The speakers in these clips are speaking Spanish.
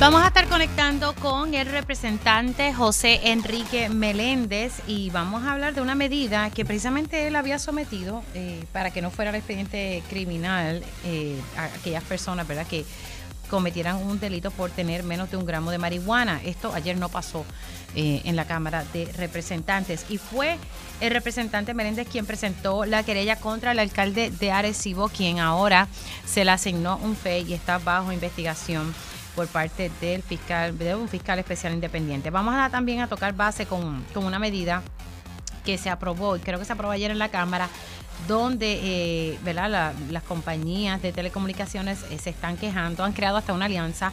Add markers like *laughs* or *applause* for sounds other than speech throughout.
Vamos a estar conectando con el representante José Enrique Meléndez y vamos a hablar de una medida que precisamente él había sometido eh, para que no fuera el expediente criminal eh, a aquellas personas, ¿verdad? Que cometieran un delito por tener menos de un gramo de marihuana. Esto ayer no pasó eh, en la Cámara de Representantes y fue el representante Meléndez quien presentó la querella contra el alcalde de Arecibo, quien ahora se le asignó un FE y está bajo investigación por parte del fiscal, de un fiscal especial independiente. Vamos a también a tocar base con, con una medida que se aprobó, y creo que se aprobó ayer en la Cámara, donde eh, ¿verdad? las compañías de telecomunicaciones eh, se están quejando, han creado hasta una alianza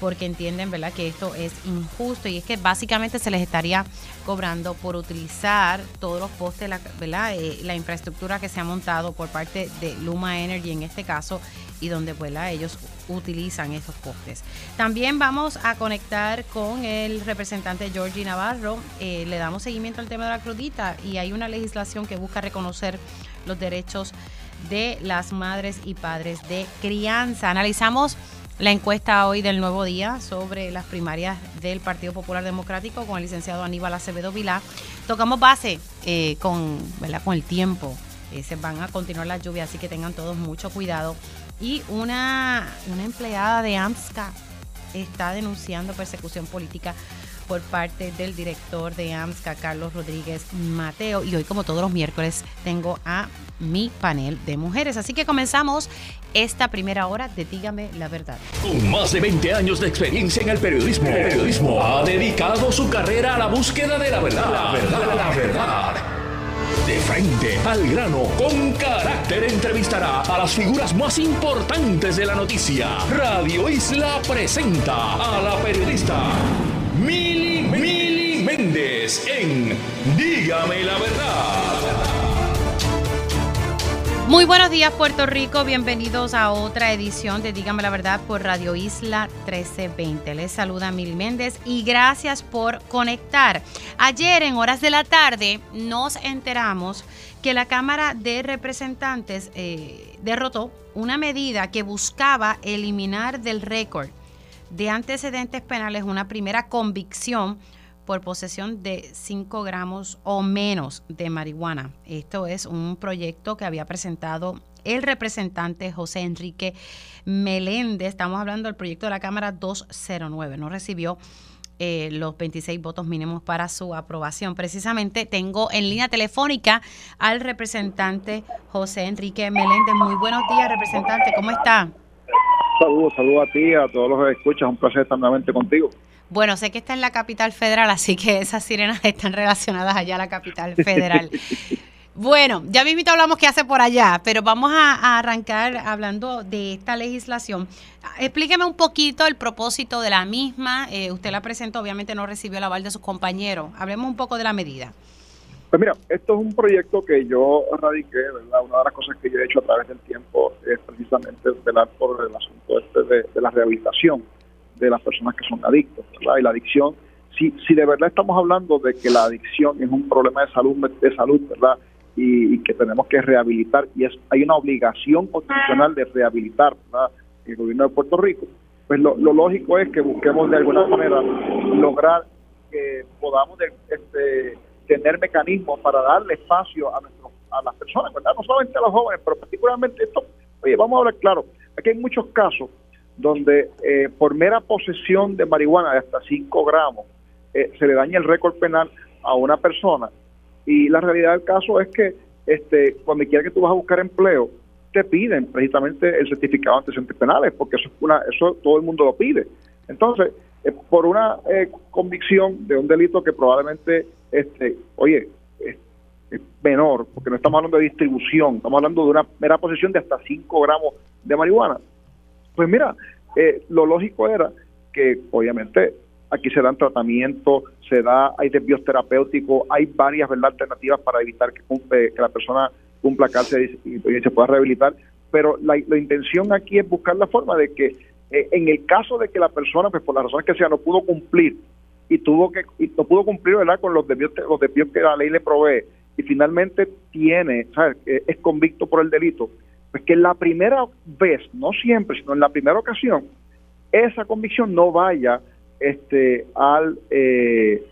porque entienden ¿verdad? que esto es injusto y es que básicamente se les estaría cobrando por utilizar todos los postes, la, ¿verdad? Eh, la infraestructura que se ha montado por parte de Luma Energy en este caso y donde ¿verdad? ellos utilizan esos postes. También vamos a conectar con el representante Georgie Navarro. Eh, le damos seguimiento al tema de la crudita y hay una legislación que busca reconocer los derechos de las madres y padres de crianza. Analizamos la encuesta hoy del Nuevo Día sobre las primarias del Partido Popular Democrático con el licenciado Aníbal Acevedo Vilá. Tocamos base eh, con, con el tiempo. Eh, se van a continuar las lluvias, así que tengan todos mucho cuidado. Y una, una empleada de AMSCA está denunciando persecución política por parte del director de AMSCA, Carlos Rodríguez Mateo. Y hoy, como todos los miércoles, tengo a mi panel de mujeres. Así que comenzamos esta primera hora de Dígame la Verdad. Con más de 20 años de experiencia en el periodismo, el periodismo ha dedicado su carrera a la búsqueda de la verdad. La verdad, la verdad. De frente al grano, con carácter entrevistará a las figuras más importantes de la noticia. Radio Isla presenta a la periodista Mili, Mili Méndez en Dígame la verdad. Muy buenos días Puerto Rico, bienvenidos a otra edición de Dígame la Verdad por Radio Isla 1320. Les saluda Mil Méndez y gracias por conectar. Ayer en horas de la tarde nos enteramos que la Cámara de Representantes eh, derrotó una medida que buscaba eliminar del récord de antecedentes penales una primera convicción por posesión de 5 gramos o menos de marihuana. Esto es un proyecto que había presentado el representante José Enrique Meléndez. Estamos hablando del proyecto de la Cámara 209. No recibió eh, los 26 votos mínimos para su aprobación. Precisamente tengo en línea telefónica al representante José Enrique Meléndez. Muy buenos días, representante. ¿Cómo está? Saludos, saludos a ti, a todos los que escuchan. Un placer estar nuevamente contigo. Bueno, sé que está en la capital federal, así que esas sirenas están relacionadas allá a la capital federal. *laughs* Bueno, ya mismito hablamos qué hace por allá, pero vamos a, arrancar hablando de esta legislación. Explíqueme un poquito el propósito de la misma. Eh, usted la presentó, obviamente no recibió el aval de sus compañeros. Hablemos un poco de la medida. Pues mira, esto es un proyecto que yo radiqué, ¿verdad? Una de las cosas que yo he hecho a través del tiempo es precisamente velar por el asunto este de la rehabilitación de las personas que son adictos, ¿verdad? Y la adicción, si, si de verdad estamos hablando de que la adicción es un problema de salud, de salud ¿verdad? Y, que tenemos que rehabilitar, y es hay una obligación constitucional de rehabilitar, ¿verdad? El gobierno de Puerto Rico, pues lo, lógico es que busquemos de alguna manera lograr que podamos este, tener mecanismos para darle espacio a nuestros a las personas, ¿verdad? No solamente a los jóvenes, pero particularmente esto, oye, vamos a hablar claro, aquí hay muchos casos donde eh, por mera posesión de marihuana de hasta 5 gramos eh, se le daña el récord penal a una persona. Y la realidad del caso es que este, cuando quiera que tú vas a buscar empleo, te piden precisamente el certificado de antecedentes penales, porque eso, es una, eso todo el mundo lo pide. Entonces, eh, por una convicción de un delito que probablemente, este, oye, es, menor, porque no estamos hablando de distribución, estamos hablando de una mera posesión de hasta 5 gramos de marihuana, pues mira, eh, lo lógico era que obviamente aquí se dan tratamientos, se da, hay desvíos terapéuticos, hay varias ¿verdad? alternativas para evitar que, que la persona cumpla cárcel y, se pueda rehabilitar, pero la, intención aquí es buscar la forma de que eh, en el caso de que la persona, pues por las razones que sea, no pudo cumplir y tuvo que y no pudo cumplir ¿verdad? con los desvíos, los desvíos que la ley le provee y finalmente tiene, ¿sabes? es convicto por el delito, pues que la primera vez, no siempre, sino en la primera ocasión, esa convicción no vaya este al eh,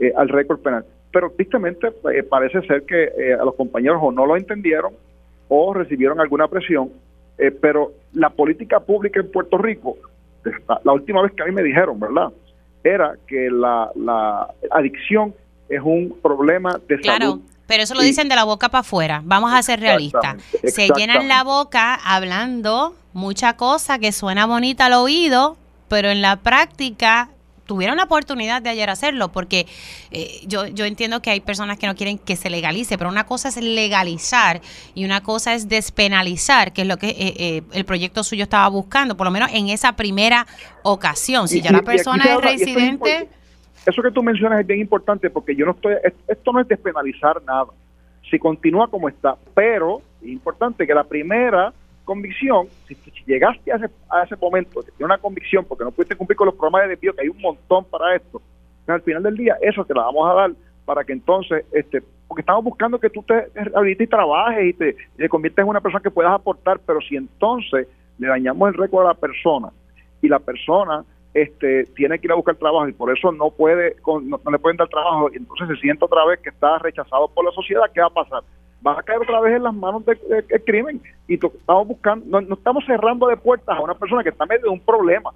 eh, al récord penal. Pero tristemente eh, parece ser que a los compañeros o no lo entendieron o recibieron alguna presión, pero la política pública en Puerto Rico, la última vez que a mí me dijeron, ¿verdad? Era que la, la adicción es un problema de claro. Pero eso lo dicen de la boca para afuera. Vamos a ser realistas. Se llenan la boca hablando mucha cosa que suena bonita al oído, pero en la práctica tuvieron la oportunidad de ayer hacerlo, porque eh, yo, yo entiendo que hay personas que no quieren que se legalice, pero una cosa es legalizar y una cosa es despenalizar, que es lo que eh, eh, el proyecto suyo estaba buscando, por lo menos en esa primera ocasión. Si ya la persona es residente... Eso que tú mencionas es bien importante porque yo no estoy, esto no es despenalizar nada. Si continúa como está, pero es importante que la primera convicción, si, llegaste a ese, a ese momento de una convicción porque no pudiste cumplir con los programas de desvío, que hay un montón para esto, al final del día eso te la vamos a dar para que entonces, este porque estamos buscando que tú te rehabilites y trabajes y te, te conviertes en una persona que puedas aportar, pero si entonces le dañamos el récord a la persona y la persona este, tiene que ir a buscar trabajo y por eso no puede, no, le pueden dar trabajo y entonces se siente otra vez que está rechazado por la sociedad, ¿qué va a pasar? Va a caer otra vez en las manos del crimen y estamos buscando, no, estamos cerrando de puertas a una persona que está medio de un problema.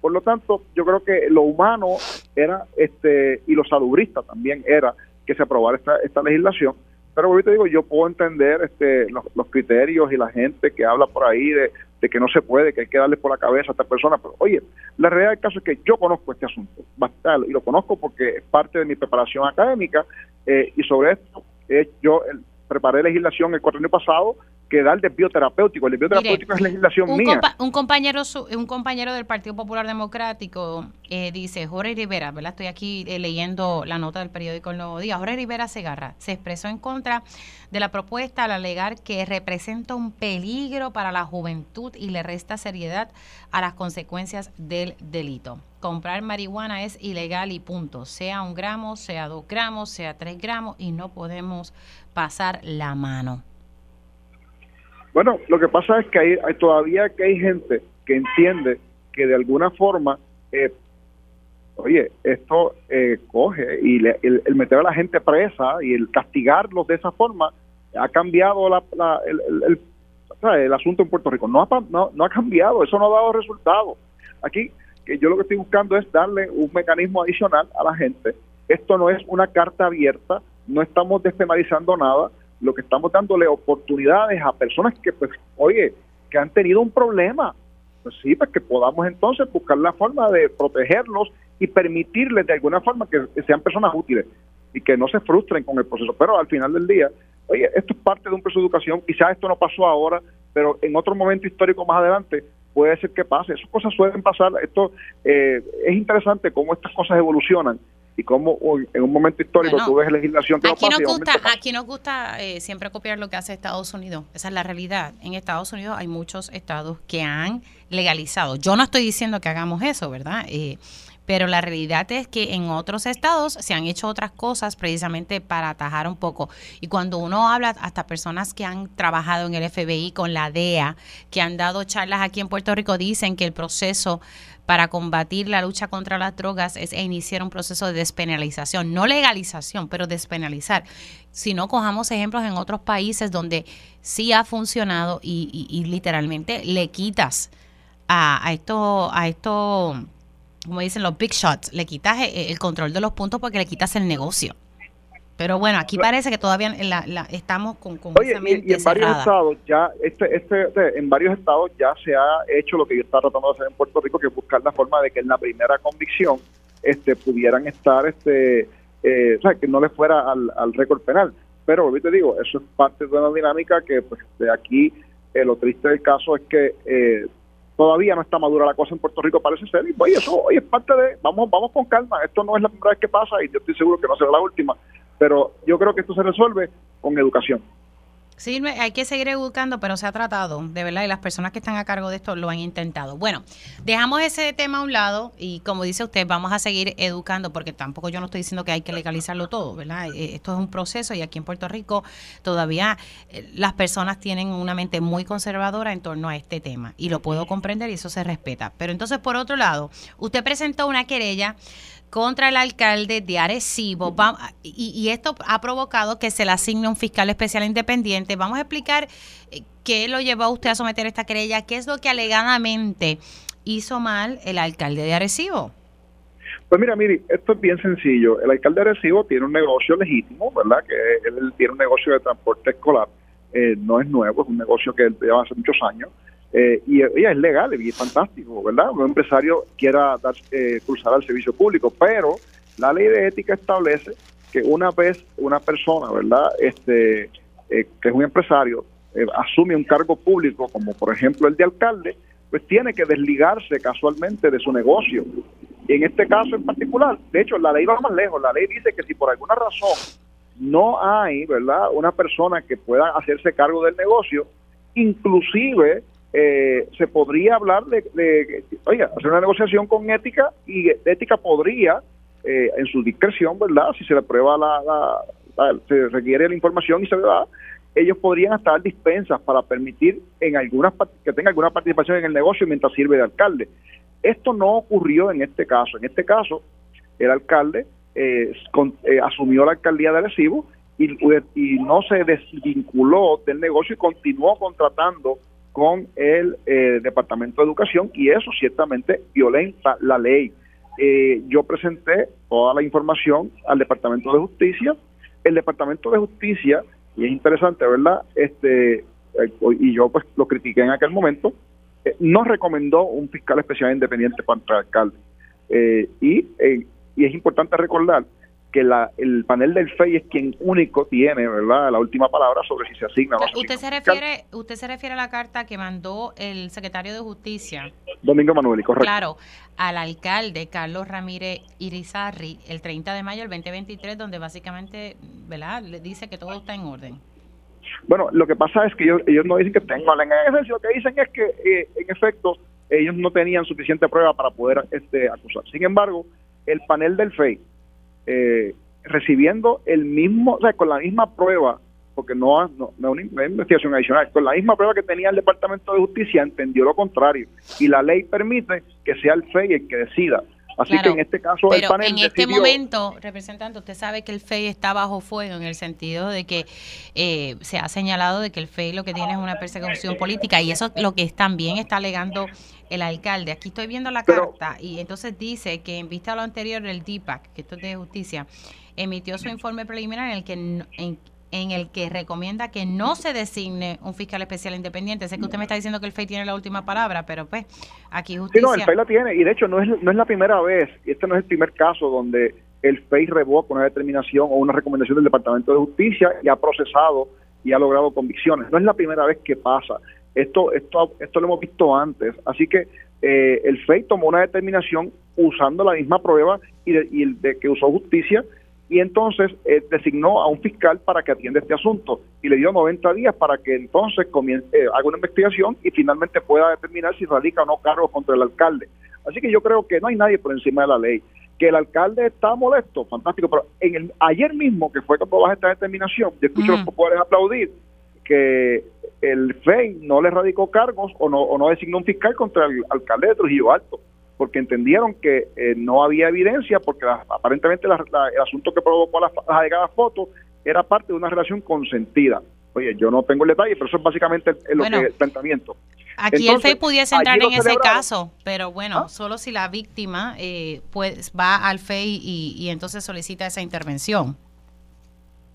Por lo tanto, yo creo que lo humano era, este, y lo salubrista también era que se aprobara esta, esta legislación pero ahorita digo, yo puedo entender este, los, criterios y la gente que habla por ahí de, que no se puede, que hay que darle por la cabeza a esta persona. Pero oye, la realidad del caso es que yo conozco este asunto y lo conozco porque es parte de mi preparación académica eh, y sobre esto eh, yo preparé legislación el cuatro año pasado que da el desvío terapéutico. El desvío terapéutico es legislación un mía. un compañero un compañero del Partido Popular Democrático eh, dice, Jorge Rivera, ¿verdad? Estoy aquí eh, leyendo la nota del periódico El Nuevo Día. Jorge Rivera Segarra se expresó en contra de la propuesta al alegar que representa un peligro para la juventud y le resta seriedad a las consecuencias del delito. Comprar marihuana es ilegal y punto, sea un gramo, sea dos gramos, sea tres gramos y no podemos pasar la mano. Bueno, lo que pasa es que hay, todavía que hay gente que entiende que de alguna forma, eh, oye, esto eh, coge y el, meter a la gente presa y el castigarlos de esa forma ha cambiado la, el, el, asunto en Puerto Rico. No ha, no, no ha cambiado, eso no ha dado resultados. Aquí, que yo lo que estoy buscando es darle un mecanismo adicional a la gente. Esto no es una carta abierta, no estamos despenalizando nada lo que estamos dándole oportunidades a personas que, pues, oye, que han tenido un problema. Pues sí, pues que podamos entonces buscar la forma de protegerlos y permitirles de alguna forma que, sean personas útiles y que no se frustren con el proceso. Pero al final del día, oye, esto es parte de un proceso de educación, quizás esto no pasó ahora, pero en otro momento histórico más adelante puede ser que pase. Esas cosas suelen pasar. Esto eh, es interesante cómo estas cosas evolucionan y cómo en un momento histórico tú ves legislación que aquí, nos gusta, aquí nos gusta eh, siempre copiar lo que hace Estados Unidos. Esa es la realidad. En Estados Unidos hay muchos estados que han legalizado. Yo no estoy diciendo que hagamos eso, ¿verdad? Eh, pero la realidad es que en otros estados se han hecho otras cosas precisamente para atajar un poco. Y cuando uno habla hasta personas que han trabajado en el FBI con la DEA, que han dado charlas aquí en Puerto Rico, dicen que el proceso para combatir la lucha contra las drogas es iniciar un proceso de despenalización, no legalización, pero despenalizar. Si no, cojamos ejemplos en otros países donde sí ha funcionado y, literalmente le quitas a, a esto, a esto, como dicen los big shots, le quitas el, el control de los puntos porque le quitas el negocio. Pero bueno, aquí parece que todavía la, estamos con, con Oye, y, en varios estados ya, este, este, este, en varios estados ya se ha hecho lo que yo estaba tratando de hacer en Puerto Rico, que es buscar la forma de que en la primera convicción este, pudieran estar, este, eh, o sea, que no le fuera al, al récord penal. Pero, te digo, eso es parte de una dinámica que, pues, de aquí, eh, lo triste del caso es que eh, todavía no está madura la cosa en Puerto Rico, parece ser, y oye, eso oye, es parte de, vamos, vamos con calma, esto no es la primera vez que pasa y yo estoy seguro que no será la última pero yo creo que esto se resuelve con educación. Sí, hay que seguir educando, pero se ha tratado, de verdad, y las personas que están a cargo de esto lo han intentado. Bueno, dejamos ese tema a un lado y como dice usted, vamos a seguir educando, porque tampoco yo no estoy diciendo que hay que legalizarlo todo, ¿verdad? Eh, esto es un proceso y aquí en Puerto Rico todavía eh, las personas tienen una mente muy conservadora en torno a este tema y lo puedo comprender y eso se respeta. Pero entonces, por otro lado, usted presentó una querella contra el alcalde de Arecibo y, esto ha provocado que se le asigne un fiscal especial independiente. Vamos a explicar eh, qué lo llevó a usted a someter esta querella, qué es lo que alegadamente hizo mal el alcalde de Arecibo. Pues mira, mire, esto es bien sencillo. El alcalde de Arecibo tiene un negocio legítimo, ¿verdad? Que él tiene un negocio de transporte escolar. Eh, no es nuevo, es un negocio que él lleva hace muchos años. Eh, y ella es legal y es fantástico, ¿verdad? Un empresario quiera dar, eh, cruzar al servicio público, pero la ley de ética establece que una vez una persona, ¿verdad? Este, eh, que es un empresario, asume un cargo público, como por ejemplo el de alcalde, pues tiene que desligarse casualmente de su negocio. Y en este caso en particular, de hecho, la ley va más lejos. La ley dice que si por alguna razón no hay, ¿verdad?, una persona que pueda hacerse cargo del negocio, inclusive eh, se podría hablar de, oiga, hacer una negociación con ética y ética podría, eh, en su discreción, ¿verdad? Si se le prueba la, se requiere la información y se le da, ellos podrían hasta dar dispensas para permitir en algunas que tenga alguna participación en el negocio mientras sirve de alcalde. Esto no ocurrió en este caso. En este caso, el alcalde eh, asumió la alcaldía de Arecibo y no se desvinculó del negocio y continuó contratando con el eh, Departamento de Educación y eso ciertamente violenta la ley. Eh, yo presenté toda la información al Departamento de Justicia. El Departamento de Justicia, y es interesante, ¿verdad? Este, eh, y yo pues lo critiqué en aquel momento, no recomendó un fiscal especial independiente para el alcalde. y, y es importante recordar que la, el panel del FEI es quien único tiene, ¿verdad?, la última palabra sobre si se asigna o no. usted se refiere, usted se refiere a la carta que mandó el secretario de Justicia. Domingo Manuel, correcto. Claro, al alcalde Carlos Ramírez Irizarri el 30 de mayo del 2023, donde básicamente, ¿verdad?, le dice que todo está en orden. Bueno, lo que pasa es que ellos, ellos no dicen que estén mal en lo que dicen es que, eh, en efecto, ellos no tenían suficiente prueba para poder este, acusar. Sin embargo, el panel del FEI, eh, recibiendo el mismo, o sea, con la misma prueba, porque no, no, no una investigación adicional, con la misma prueba que tenía el Departamento de Justicia, entendió lo contrario. Y la ley permite que sea el FEI el que decida. Así que en este caso el panel en este momento, representante, usted sabe que el FEI está bajo fuego en el sentido de que eh, se ha señalado de que el FEI lo que tiene es una persecución política y eso lo que también está alegando el alcalde. Aquí estoy viendo la carta y entonces dice que en vista a lo anterior el DIPAC, que esto es de justicia, emitió su informe preliminar en el que en, en el que recomienda que no se designe un fiscal especial independiente. Sé que usted me está diciendo que el FEI tiene la última palabra, pero pues aquí justicia... Sí, no, el FEI la tiene y de hecho no es, no es la primera vez, y este no es el primer caso donde el FEI revoca una determinación o una recomendación del Departamento de Justicia y ha procesado y ha logrado convicciones. No es la primera vez que pasa. Esto, esto, esto lo hemos visto antes. Así que eh, el FEI tomó una determinación usando la misma prueba y y de que usó justicia y entonces eh, designó a un fiscal para que atienda este asunto y le dio 90 días para que entonces comience, eh, haga una investigación y finalmente pueda determinar si radica o no cargos contra el alcalde. Así que yo creo que no hay nadie por encima de la ley. Que el alcalde está molesto, fantástico, pero en el, ayer mismo que fue cuando baja esta determinación, yo escucho a los populares aplaudir que el FEI no le radicó cargos o no, o no designó un fiscal contra el alcalde de Trujillo Alto porque entendieron que eh, no había evidencia, porque aparentemente el asunto que provocó las, las alegadas fotos era parte de una relación consentida. Oye, yo no tengo el detalle, pero eso es básicamente el, lo que, el planteamiento. Aquí el FEI pudiese entrar en ese caso, pero bueno, ¿Ah? solo si la víctima eh, pues va al FEI y, y, entonces solicita esa intervención.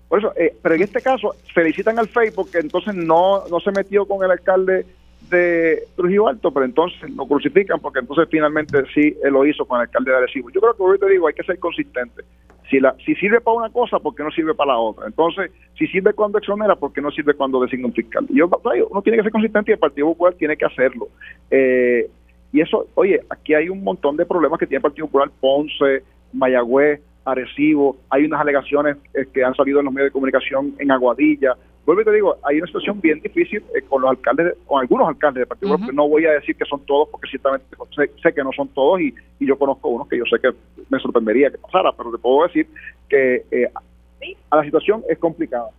Por eso, eh, pero en este caso felicitan al FEI porque entonces no, no se metió con el alcalde de Trujillo Alto, pero entonces lo crucifican porque entonces finalmente sí él lo hizo con el alcalde de Arecibo. Yo creo que hoy te digo, hay que ser consistente. Si, la, si sirve para una cosa, ¿por qué no sirve para la otra? Entonces, si sirve cuando exonera, ¿por qué no sirve cuando designa un fiscal? Yo, uno tiene que ser consistente y el Partido Popular tiene que hacerlo. Eh, y eso, oye, aquí hay un montón de problemas que tiene el Partido Popular, Ponce, Mayagüez, Arecibo, hay unas alegaciones eh, que han salido en los medios de comunicación en Aguadilla, vuelvo y te digo, hay una situación bien difícil eh, con los alcaldes, con algunos alcaldes de Partido Popular, no voy a decir que son todos, porque ciertamente sé, que no son todos y, yo conozco unos que yo sé que me sorprendería que pasara, pero te puedo decir que eh, la situación es complicada.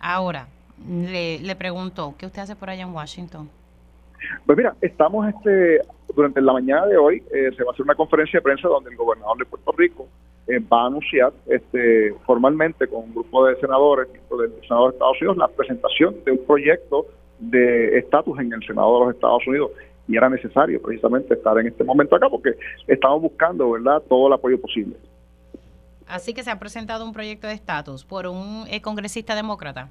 Ahora, le, le pregunto, ¿qué usted hace por allá en Washington? Pues mira, estamos este durante la mañana de hoy eh, se va a hacer una conferencia de prensa donde el gobernador de Puerto Rico eh, va a anunciar este formalmente con un grupo de senadores del Senado de Estados Unidos la presentación de un proyecto de estatus en el Senado de los Estados Unidos y era necesario precisamente estar en este momento acá porque estamos buscando, ¿verdad?, todo el apoyo posible. Así que se ha presentado un proyecto de estatus por un eh, congresista demócrata.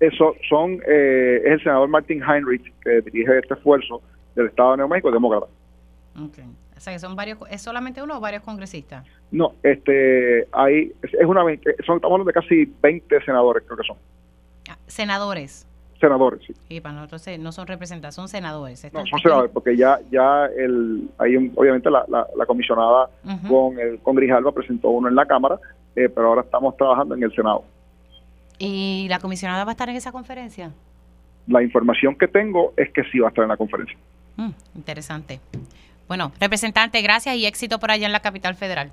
Eso son eh, es el senador Martin Heinrich que dirige este esfuerzo del Estado de Nuevo México, demócrata. Okay. O sea, que son varios, ¿es solamente uno o varios congresistas? No, este, hay, es una, son, estamos hablando de casi 20 senadores, creo que son. Ah, senadores. Senadores, sí. Y para nosotros no son representantes, son senadores. No, son senadores, porque ya, ya el, hay obviamente la, la, comisionada con el con Grijalva presentó uno en la Cámara, eh, pero ahora estamos trabajando en el Senado. ¿Y la comisionada va a estar en esa conferencia? La información que tengo es que sí va a estar en la conferencia. Mm, interesante. Bueno, representante, gracias y éxito por allá en la capital federal.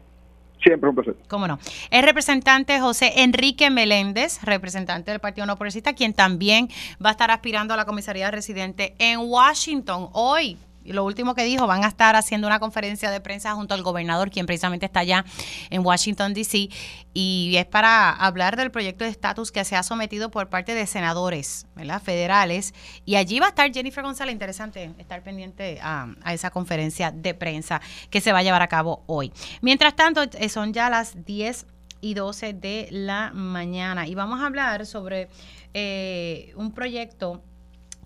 Siempre un placer. Cómo no. Es representante José Enrique Meléndez, representante del Partido No Progresista, quien también va a estar aspirando a la comisaría residente en Washington hoy. Lo último que dijo, van a estar haciendo una conferencia de prensa junto al gobernador, quien precisamente está allá en Washington, D.C., y es para hablar del proyecto de estatus que se ha sometido por parte de senadores ¿verdad? federales. Y allí va a estar Jennifer González, interesante estar pendiente a, a esa conferencia de prensa que se va a llevar a cabo hoy. Mientras tanto, eh, son ya las 10 y 12 de la mañana y vamos a hablar sobre eh, un proyecto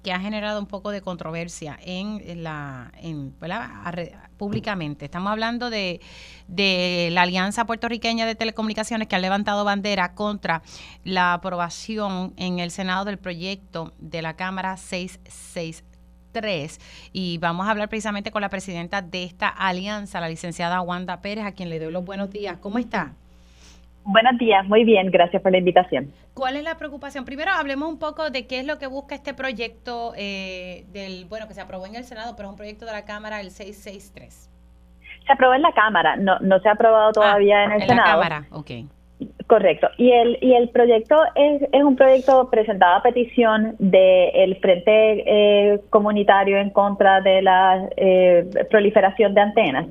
que ha generado un poco de controversia en la en, públicamente. Estamos hablando de, de, la Alianza Puertorriqueña de Telecomunicaciones que ha levantado bandera contra la aprobación en el Senado del proyecto de la Cámara 663 y vamos a hablar precisamente con la presidenta de esta alianza, la licenciada Wanda Pérez, a quien le doy los buenos días. ¿Cómo está? Buenos días, muy bien, gracias por la invitación. ¿Cuál es la preocupación? Primero hablemos un poco de qué es lo que busca este proyecto eh, del, bueno, que se aprobó en el Senado, pero es un proyecto de la Cámara, el 663. Se aprobó en la Cámara, no, no se ha aprobado todavía ah, en el Senado. En la Cámara, ok. Correcto. Y el, y el proyecto es, es un proyecto presentado a petición del Frente eh, Comunitario en contra de la eh, proliferación de antenas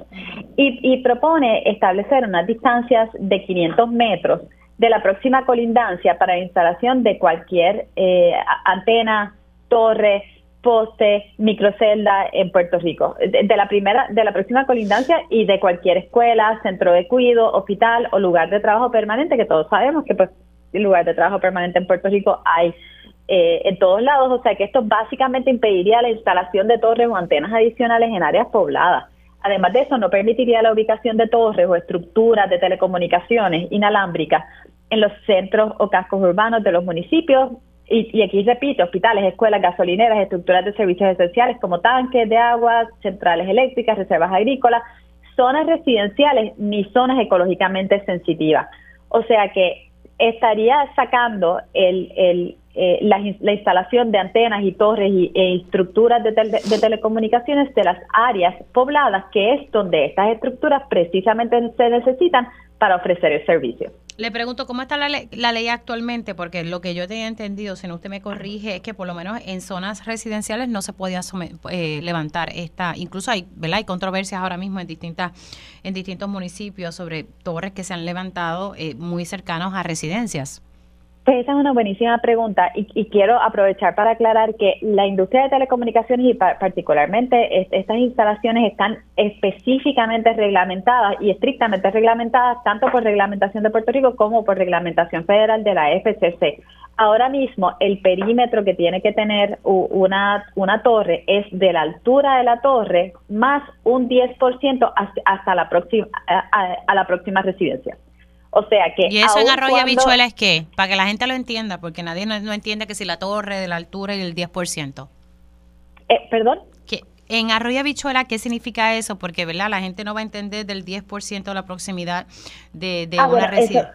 y, y, propone establecer unas distancias de 500 metros de la próxima colindancia para la instalación de cualquier eh, antena, torre, poste, microcelda en Puerto Rico, de, la primera, de la próxima colindancia y de cualquier escuela, centro de cuido, hospital o lugar de trabajo permanente, que todos sabemos que pues lugar de trabajo permanente en Puerto Rico hay eh, en todos lados, o sea que esto básicamente impediría la instalación de torres o antenas adicionales en áreas pobladas. Además de eso, no permitiría la ubicación de torres o estructuras de telecomunicaciones inalámbricas en los centros o cascos urbanos de los municipios y, aquí repito, hospitales, escuelas, gasolineras, estructuras de servicios esenciales como tanques de agua, centrales eléctricas, reservas agrícolas, zonas residenciales ni zonas ecológicamente sensitivas. O sea que estaría sacando el, el, eh, la, instalación de antenas y torres y, e estructuras de, de, telecomunicaciones de las áreas pobladas, que es donde estas estructuras precisamente se necesitan para ofrecer el servicio. Le pregunto, ¿cómo está la, ley, la ley actualmente? Porque lo que yo tenía entendido, si no usted me corrige, es que por lo menos en zonas residenciales no se podía eh, levantar esta, incluso hay, ¿verdad? Hay controversias ahora mismo en distintas, en distintos municipios sobre torres que se han levantado eh, muy cercanos a residencias. Pues esa es una buenísima pregunta y, quiero aprovechar para aclarar que la industria de telecomunicaciones y particularmente estas instalaciones están específicamente reglamentadas y estrictamente reglamentadas tanto por reglamentación de Puerto Rico como por reglamentación federal de la FCC. Ahora mismo el perímetro que tiene que tener una, una torre es de la altura de la torre más un 10% hasta, la próxima, a la próxima residencia. O sea que. ¿Y eso en Arroyo Habichuela es qué? Para que la gente lo entienda, porque nadie no, entiende que si la torre de la altura y el 10%. Eh, ¿Perdón? Que en Arroyo Habichuela, ¿qué significa eso? Porque, ¿verdad? La gente no va a entender del 10% de la proximidad de, de ah, una residencia.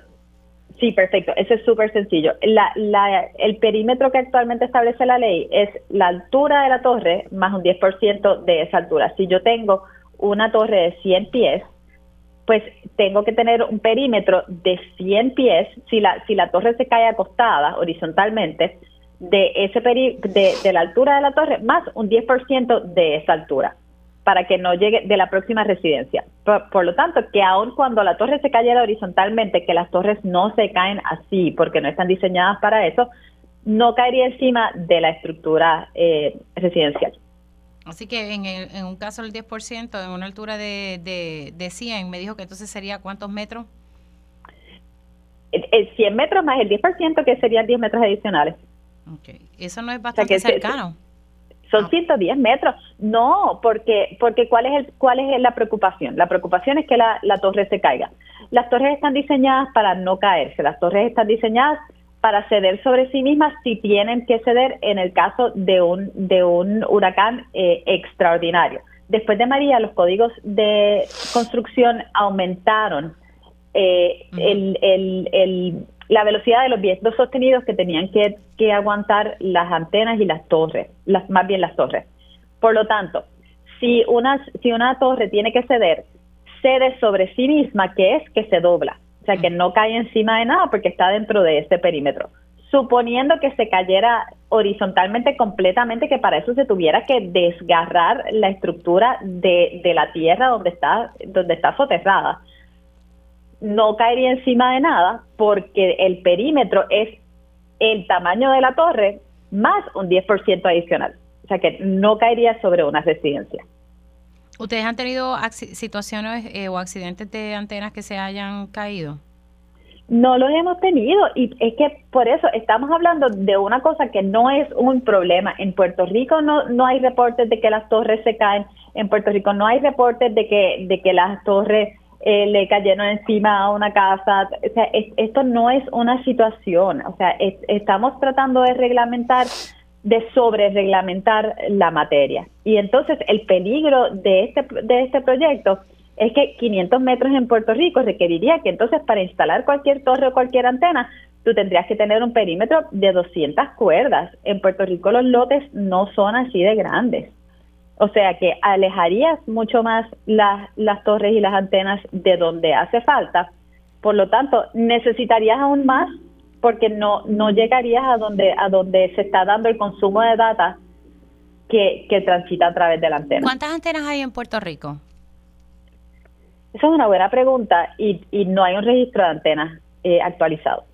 Sí, perfecto. Eso es súper sencillo. La, la, el perímetro que actualmente establece la ley es la altura de la torre más un 10% de esa altura. Si yo tengo una torre de 100 pies, pues tengo que tener un perímetro de 100 pies. Si la, si la torre se cae acostada horizontalmente, de, ese peri de, de la altura de la torre más un 10% de esa altura para que no llegue de la próxima residencia. Por, lo tanto, que aun cuando la torre se cayera horizontalmente, que las torres no se caen así porque no están diseñadas para eso, no caería encima de la estructura eh, residencial. Así que en, en, un caso del 10%, en una altura de, de, de 100, me dijo que entonces sería cuántos metros? El, 100 metros más el 10%, que serían 10 metros adicionales. Ok, eso no es bastante cercano son 110 metros. No, porque porque cuál es el cuál es la preocupación. La preocupación es que la, la torre se caiga. Las torres están diseñadas para no caerse. Las torres están diseñadas para ceder sobre sí mismas si tienen que ceder en el caso de un de un huracán eh, extraordinario. Después de María, los códigos de construcción aumentaron eh, el, el, el, la velocidad de los vientos sostenidos que tenían que, aguantar las antenas y las torres, las, más bien las torres. Por lo tanto, si una, si una torre tiene que ceder, cede sobre sí misma, que es que se dobla, o sea, que no cae encima de nada porque está dentro de este perímetro. Suponiendo que se cayera horizontalmente completamente, que para eso se tuviera que desgarrar la estructura de, de la tierra donde está, donde está soterrada no caería encima de nada porque el perímetro es el tamaño de la torre más un 10% adicional. O sea que no caería sobre una residencia. ¿Ustedes han tenido situaciones eh, o accidentes de antenas que se hayan caído? No los hemos tenido y es que por eso estamos hablando de una cosa que no es un problema. En Puerto Rico no, no hay reportes de que las torres se caen, en Puerto Rico no hay reportes de que, de que las torres eh, le cayeron encima a una casa. O sea, esto no es una situación. O sea, estamos tratando de reglamentar, de sobre reglamentar la materia. Y entonces el peligro de este, de este proyecto es que 500 metros en Puerto Rico requeriría que entonces para instalar cualquier torre o cualquier antena, tú tendrías que tener un perímetro de 200 cuerdas. En Puerto Rico los lotes no son así de grandes. O sea que alejarías mucho más las, las torres y las antenas de donde hace falta. Por lo tanto, necesitarías aún más porque no, no llegarías a donde, a donde se está dando el consumo de data que, que transita a través de la antena. ¿Cuántas antenas hay en Puerto Rico? Esa es una buena pregunta y, y no hay un registro de antenas eh, actualizado.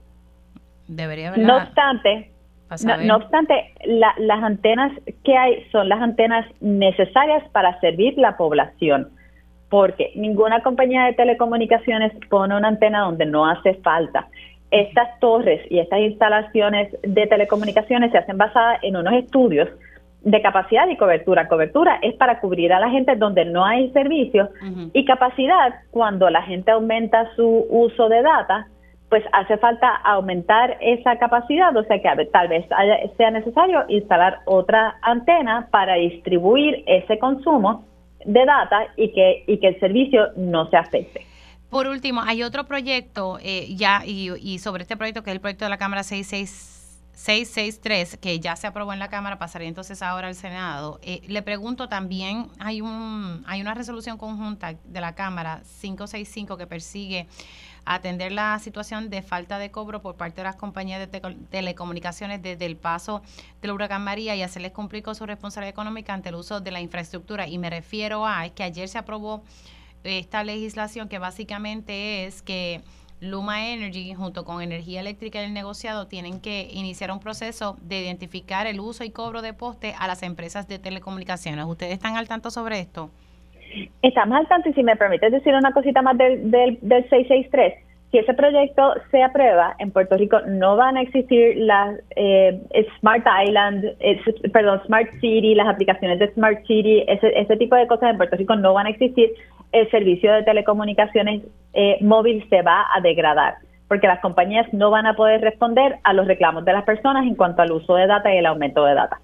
Debería haber. No obstante, no, obstante, las antenas que hay son las antenas necesarias para servir la población, porque ninguna compañía de telecomunicaciones pone una antena donde no hace falta. Estas torres y estas instalaciones de telecomunicaciones se hacen basadas en unos estudios de capacidad y cobertura. Cobertura es para cubrir a la gente donde no hay servicios y capacidad cuando la gente aumenta su uso de data pues hace falta aumentar esa capacidad, o sea que tal vez sea necesario instalar otra antena para distribuir ese consumo de data y que, y que el servicio no se afecte. Por último, hay otro proyecto eh, ya y, sobre este proyecto que es el proyecto de la Cámara 663 que ya se aprobó en la Cámara, pasaría entonces ahora al Senado. Eh, le pregunto también, hay, un, hay una resolución conjunta de la Cámara 565 que persigue atender la situación de falta de cobro por parte de las compañías de telecomunicaciones desde el paso del huracán María y hacerles cumplir con su responsabilidad económica ante el uso de la infraestructura. Y me refiero a es que ayer se aprobó esta legislación que básicamente es que Luma Energy junto con Energía Eléctrica y el negociado tienen que iniciar un proceso de identificar el uso y cobro de poste a las empresas de telecomunicaciones. ¿Ustedes están al tanto sobre esto? Estamos al tanto y si me permites decir una cosita más del, del, 663, si ese proyecto se aprueba, en Puerto Rico no van a existir las eh, Smart Island, perdón, Smart City, las aplicaciones de Smart City, ese, ese tipo de cosas en Puerto Rico no van a existir. El servicio de telecomunicaciones eh, móvil se va a degradar porque las compañías no van a poder responder a los reclamos de las personas en cuanto al uso de data y el aumento de data.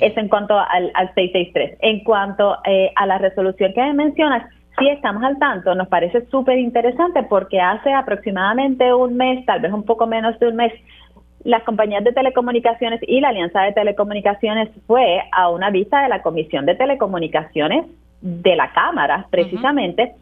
Es en cuanto al, 663. En cuanto eh, a la resolución que mencionas, sí estamos al tanto, nos parece súper interesante porque hace aproximadamente un mes, tal vez un poco menos de un mes, las compañías de telecomunicaciones y la Alianza de Telecomunicaciones fue a una vista de la Comisión de Telecomunicaciones de la Cámara, precisamente,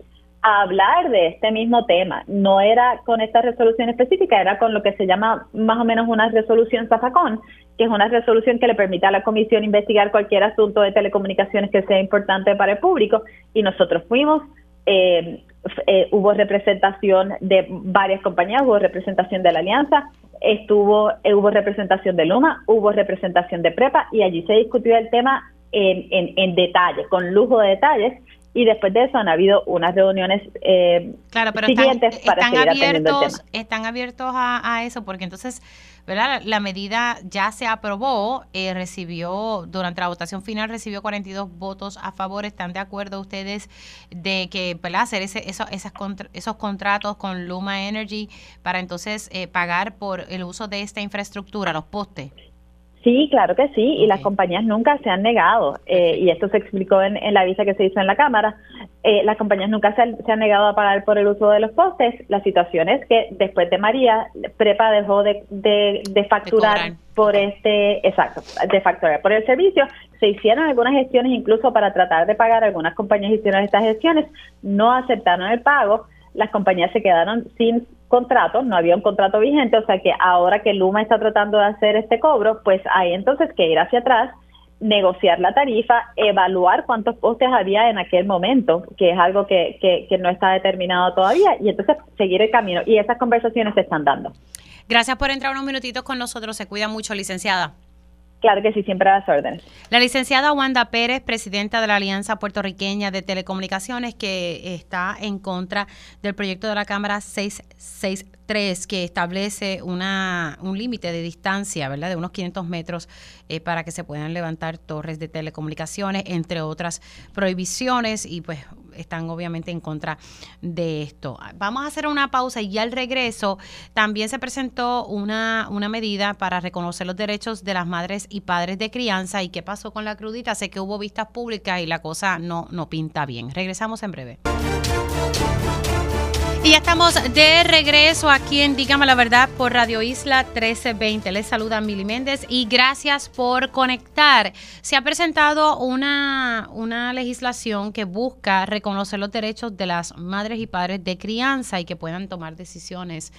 a hablar de este mismo tema. No era con esta resolución específica, era con lo que se llama más o menos una resolución zafacón, que es una resolución que le permite a la Comisión investigar cualquier asunto de telecomunicaciones que sea importante para el público. Y nosotros fuimos, eh, eh, hubo representación de varias compañías, hubo representación de la Alianza, estuvo eh, hubo representación de Luma, hubo representación de Prepa y allí se discutió el tema en, en, en detalle, con lujo de detalles y después de eso han habido unas reuniones eh, claro, pero siguientes están, para están abiertos, Están abiertos a, eso porque entonces, ¿verdad? La medida ya se aprobó, eh, recibió, durante la votación final recibió 42 votos a favor. ¿Están de acuerdo ustedes de que, ¿verdad? Hacer ese, esos, esas esos contratos con Luma Energy para entonces eh, pagar por el uso de esta infraestructura, los postes? Sí, claro que sí, y las compañías nunca se han negado, eh, y esto se explicó en, la visa que se hizo en la Cámara, eh, las compañías nunca se han, negado a pagar por el uso de los postes. La situación es que después de María, Prepa dejó de, de, facturar por este, exacto, de facturar por el servicio. Se hicieron algunas gestiones incluso para tratar de pagar, algunas compañías hicieron estas gestiones, no aceptaron el pago, las compañías se quedaron sin contrato, no había un contrato vigente, o sea que ahora que Luma está tratando de hacer este cobro, pues hay entonces que ir hacia atrás, negociar la tarifa, evaluar cuántos postes había en aquel momento, que es algo que, que, que no está determinado todavía, y entonces seguir el camino. Y esas conversaciones se están dando. Gracias por entrar unos minutitos con nosotros. Se cuida mucho, licenciada. Claro que sí, siempre las órdenes. La licenciada Wanda Pérez, presidenta de la Alianza Puertorriqueña de Telecomunicaciones, que está en contra del proyecto de la Cámara 663, que establece una, un límite de distancia, ¿verdad?, de unos 500 metros eh, para que se puedan levantar torres de telecomunicaciones, entre otras prohibiciones, y pues están obviamente en contra de esto. Vamos a hacer una pausa y al regreso también se presentó una, una medida para reconocer los derechos de las madres y padres de crianza. ¿Y qué pasó con la crudita? Sé que hubo vistas públicas y la cosa no, no pinta bien. Regresamos en breve. Y ya estamos de regreso aquí en Dígame la Verdad por Radio Isla 1320. Les saluda Mili Méndez y gracias por conectar. Se ha presentado una, una legislación que busca reconocer los derechos de las madres y padres de crianza y que puedan tomar decisiones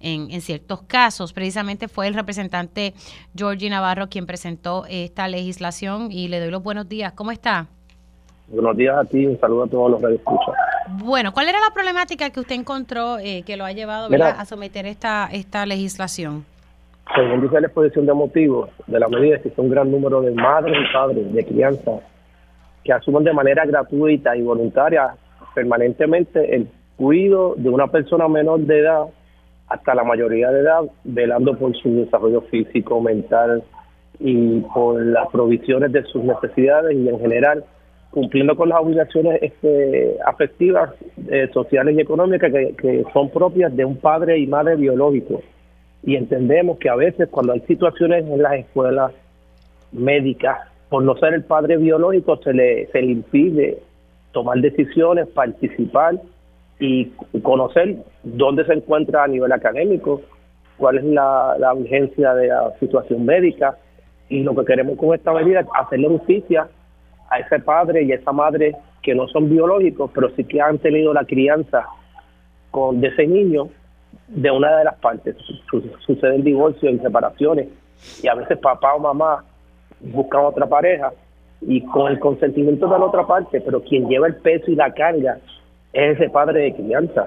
en, en, ciertos casos. Precisamente fue el representante Georgie Navarro quien presentó esta legislación y le doy los buenos días. ¿Cómo está? Buenos días a ti, un saludo a todos los que escuchan. Bueno, ¿cuál era la problemática que usted encontró eh, que lo ha llevado a someter esta, esta legislación? Según dice la exposición de motivos de la medida, existe un gran número de madres y padres de crianza que asumen de manera gratuita y voluntaria permanentemente el cuidado de una persona menor de edad hasta la mayoría de edad, velando por su desarrollo físico, mental y por las provisiones de sus necesidades y en general cumpliendo con las obligaciones este, afectivas, eh, sociales y económicas que, son propias de un padre y madre biológico. Y entendemos que a veces cuando hay situaciones en las escuelas médicas, por no ser el padre biológico, se le, se le impide tomar decisiones, participar y conocer dónde se encuentra a nivel académico, cuál es la, la vigencia de la situación médica. Y lo que queremos con esta medida es hacerle justicia a ese padre y a esa madre que no son biológicos, pero sí que han tenido la crianza con de ese niño de una de las partes. Suceden divorcios y separaciones y a veces papá o mamá buscan otra pareja y con el consentimiento de la otra parte, pero quien lleva el peso y la carga es ese padre de crianza.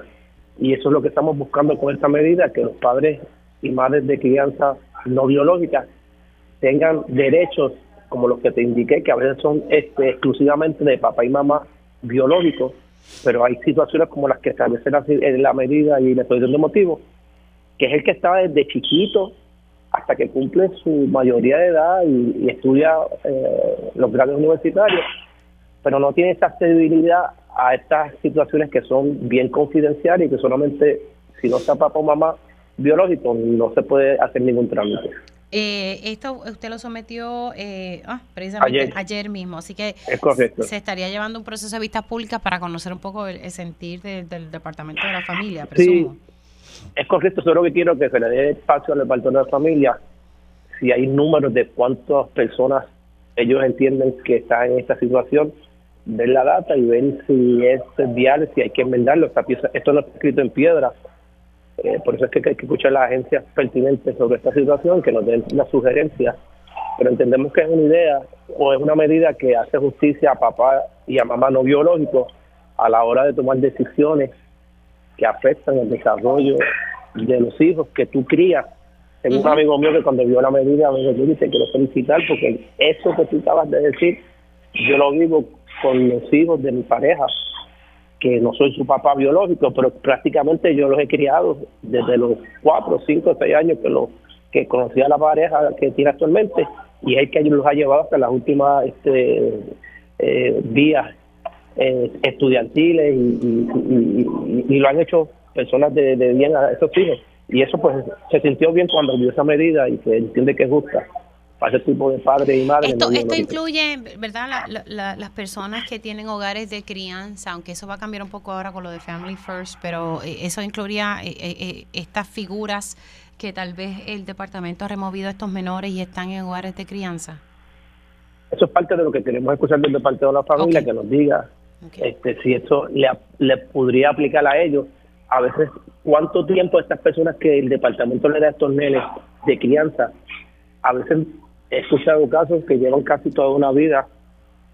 Y eso es lo que estamos buscando con esta medida, que los padres y madres de crianza no biológicas tengan derechos como los que te indiqué, que a veces son este, exclusivamente de papá y mamá biológicos, pero hay situaciones como las que establece la, la medida y la exposición de motivos, que es el que está desde chiquito hasta que cumple su mayoría de edad y, estudia eh, los grados universitarios, pero no tiene esa accesibilidad a estas situaciones que son bien confidenciales y que solamente si no está papá o mamá biológico no se puede hacer ningún trámite. Eh, esto usted lo sometió eh, ah, precisamente ayer. mismo, así que se estaría llevando un proceso de vistas públicas para conocer un poco el, sentir del Departamento de la Familia, presumo. Sí, es correcto, solo que quiero que se le dé espacio al Departamento de la Familia si hay números de cuántas personas ellos entienden que están en esta situación, ver la data y ver si es viable, si hay que enmendarlo. esto no está escrito en piedra, eh, por eso es que hay que escuchar a las agencias pertinentes sobre esta situación, que nos den una sugerencia, pero entendemos que es una idea o es una medida que hace justicia a papá y a mamá no biológicos a la hora de tomar decisiones que afectan el desarrollo de los hijos que tú crías. Tengo un amigo mío que cuando vio la medida me dijo, te quiero felicitar porque eso que tú acabas de decir, yo lo vivo con los hijos de mi pareja que no soy su papá biológico, pero prácticamente yo los he criado desde los cuatro, cinco, seis años que lo que conocía a la pareja que tiene actualmente y es que los ha llevado hasta las últimas este, eh, eh, estudiantiles y, lo han hecho personas de, de bien a esos hijos. Y eso pues se sintió bien cuando vio esa medida y se entiende que es justa para ese tipo de padre y madre. Esto, esto incluye, ¿verdad? las personas que tienen hogares de crianza, aunque eso va a cambiar un poco ahora con lo de Family First, pero eh, eso incluiría eh, eh, estas figuras que tal vez el departamento ha removido a estos menores y están en hogares de crianza. Eso es parte de lo que queremos escuchar del departamento de la familia, que nos diga este, si esto le, le podría aplicar a ellos. A veces, ¿cuánto tiempo estas personas que el departamento le da a estos nenes de crianza a veces He escuchado casos que llevan casi toda una vida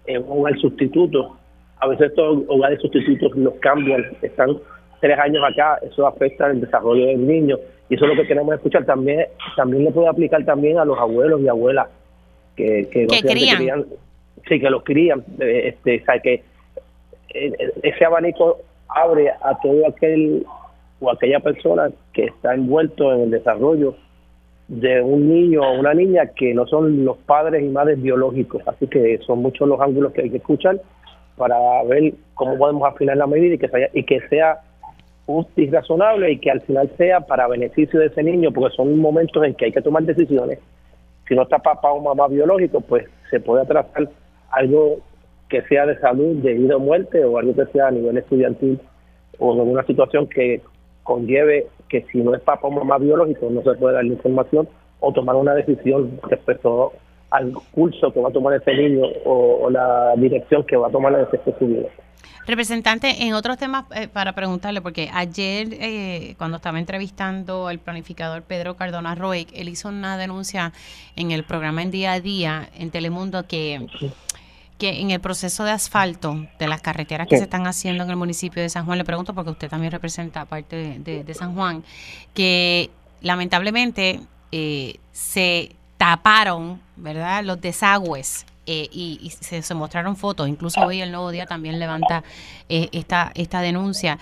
en un hogar sustituto. A veces estos hogares sustitutos los cambian, están tres años acá, eso afecta el desarrollo del niño. Y eso es lo que queremos escuchar. También también le puede aplicar también a los abuelos y abuelas que, que, crían. Sí, que los crían. Eh, este, o sea, que eh, ese abanico abre a todo aquel o aquella persona que está envuelto en el desarrollo de un niño o una niña que no son los padres y madres biológicos. Así que son muchos los ángulos que hay que escuchar para ver cómo podemos afinar la medida y que sea, y que sea justo y razonable y que al final sea para beneficio de ese niño, porque son momentos en que hay que tomar decisiones. Si no está papá o mamá biológico, pues se puede atrasar algo que sea de salud, de vida o muerte, o algo que sea a nivel estudiantil, o alguna situación que conlleve que si no es papá o mamá biológico no se puede dar la información o tomar una decisión respecto al curso que va a tomar ese niño o, la dirección que va a tomar ese su vida. Representante, en otros temas, eh, para preguntarle, porque ayer eh, cuando estaba entrevistando al planificador Pedro Cardona Roy, él hizo una denuncia en el programa en día a día en Telemundo que que en el proceso de asfalto de las carreteras que se están haciendo en el municipio de San Juan, le pregunto porque usted también representa parte de, San Juan, que lamentablemente eh, se taparon, ¿verdad?, los desagües eh, y, se, mostraron fotos, incluso hoy el Nuevo Día también levanta eh, esta, esta denuncia.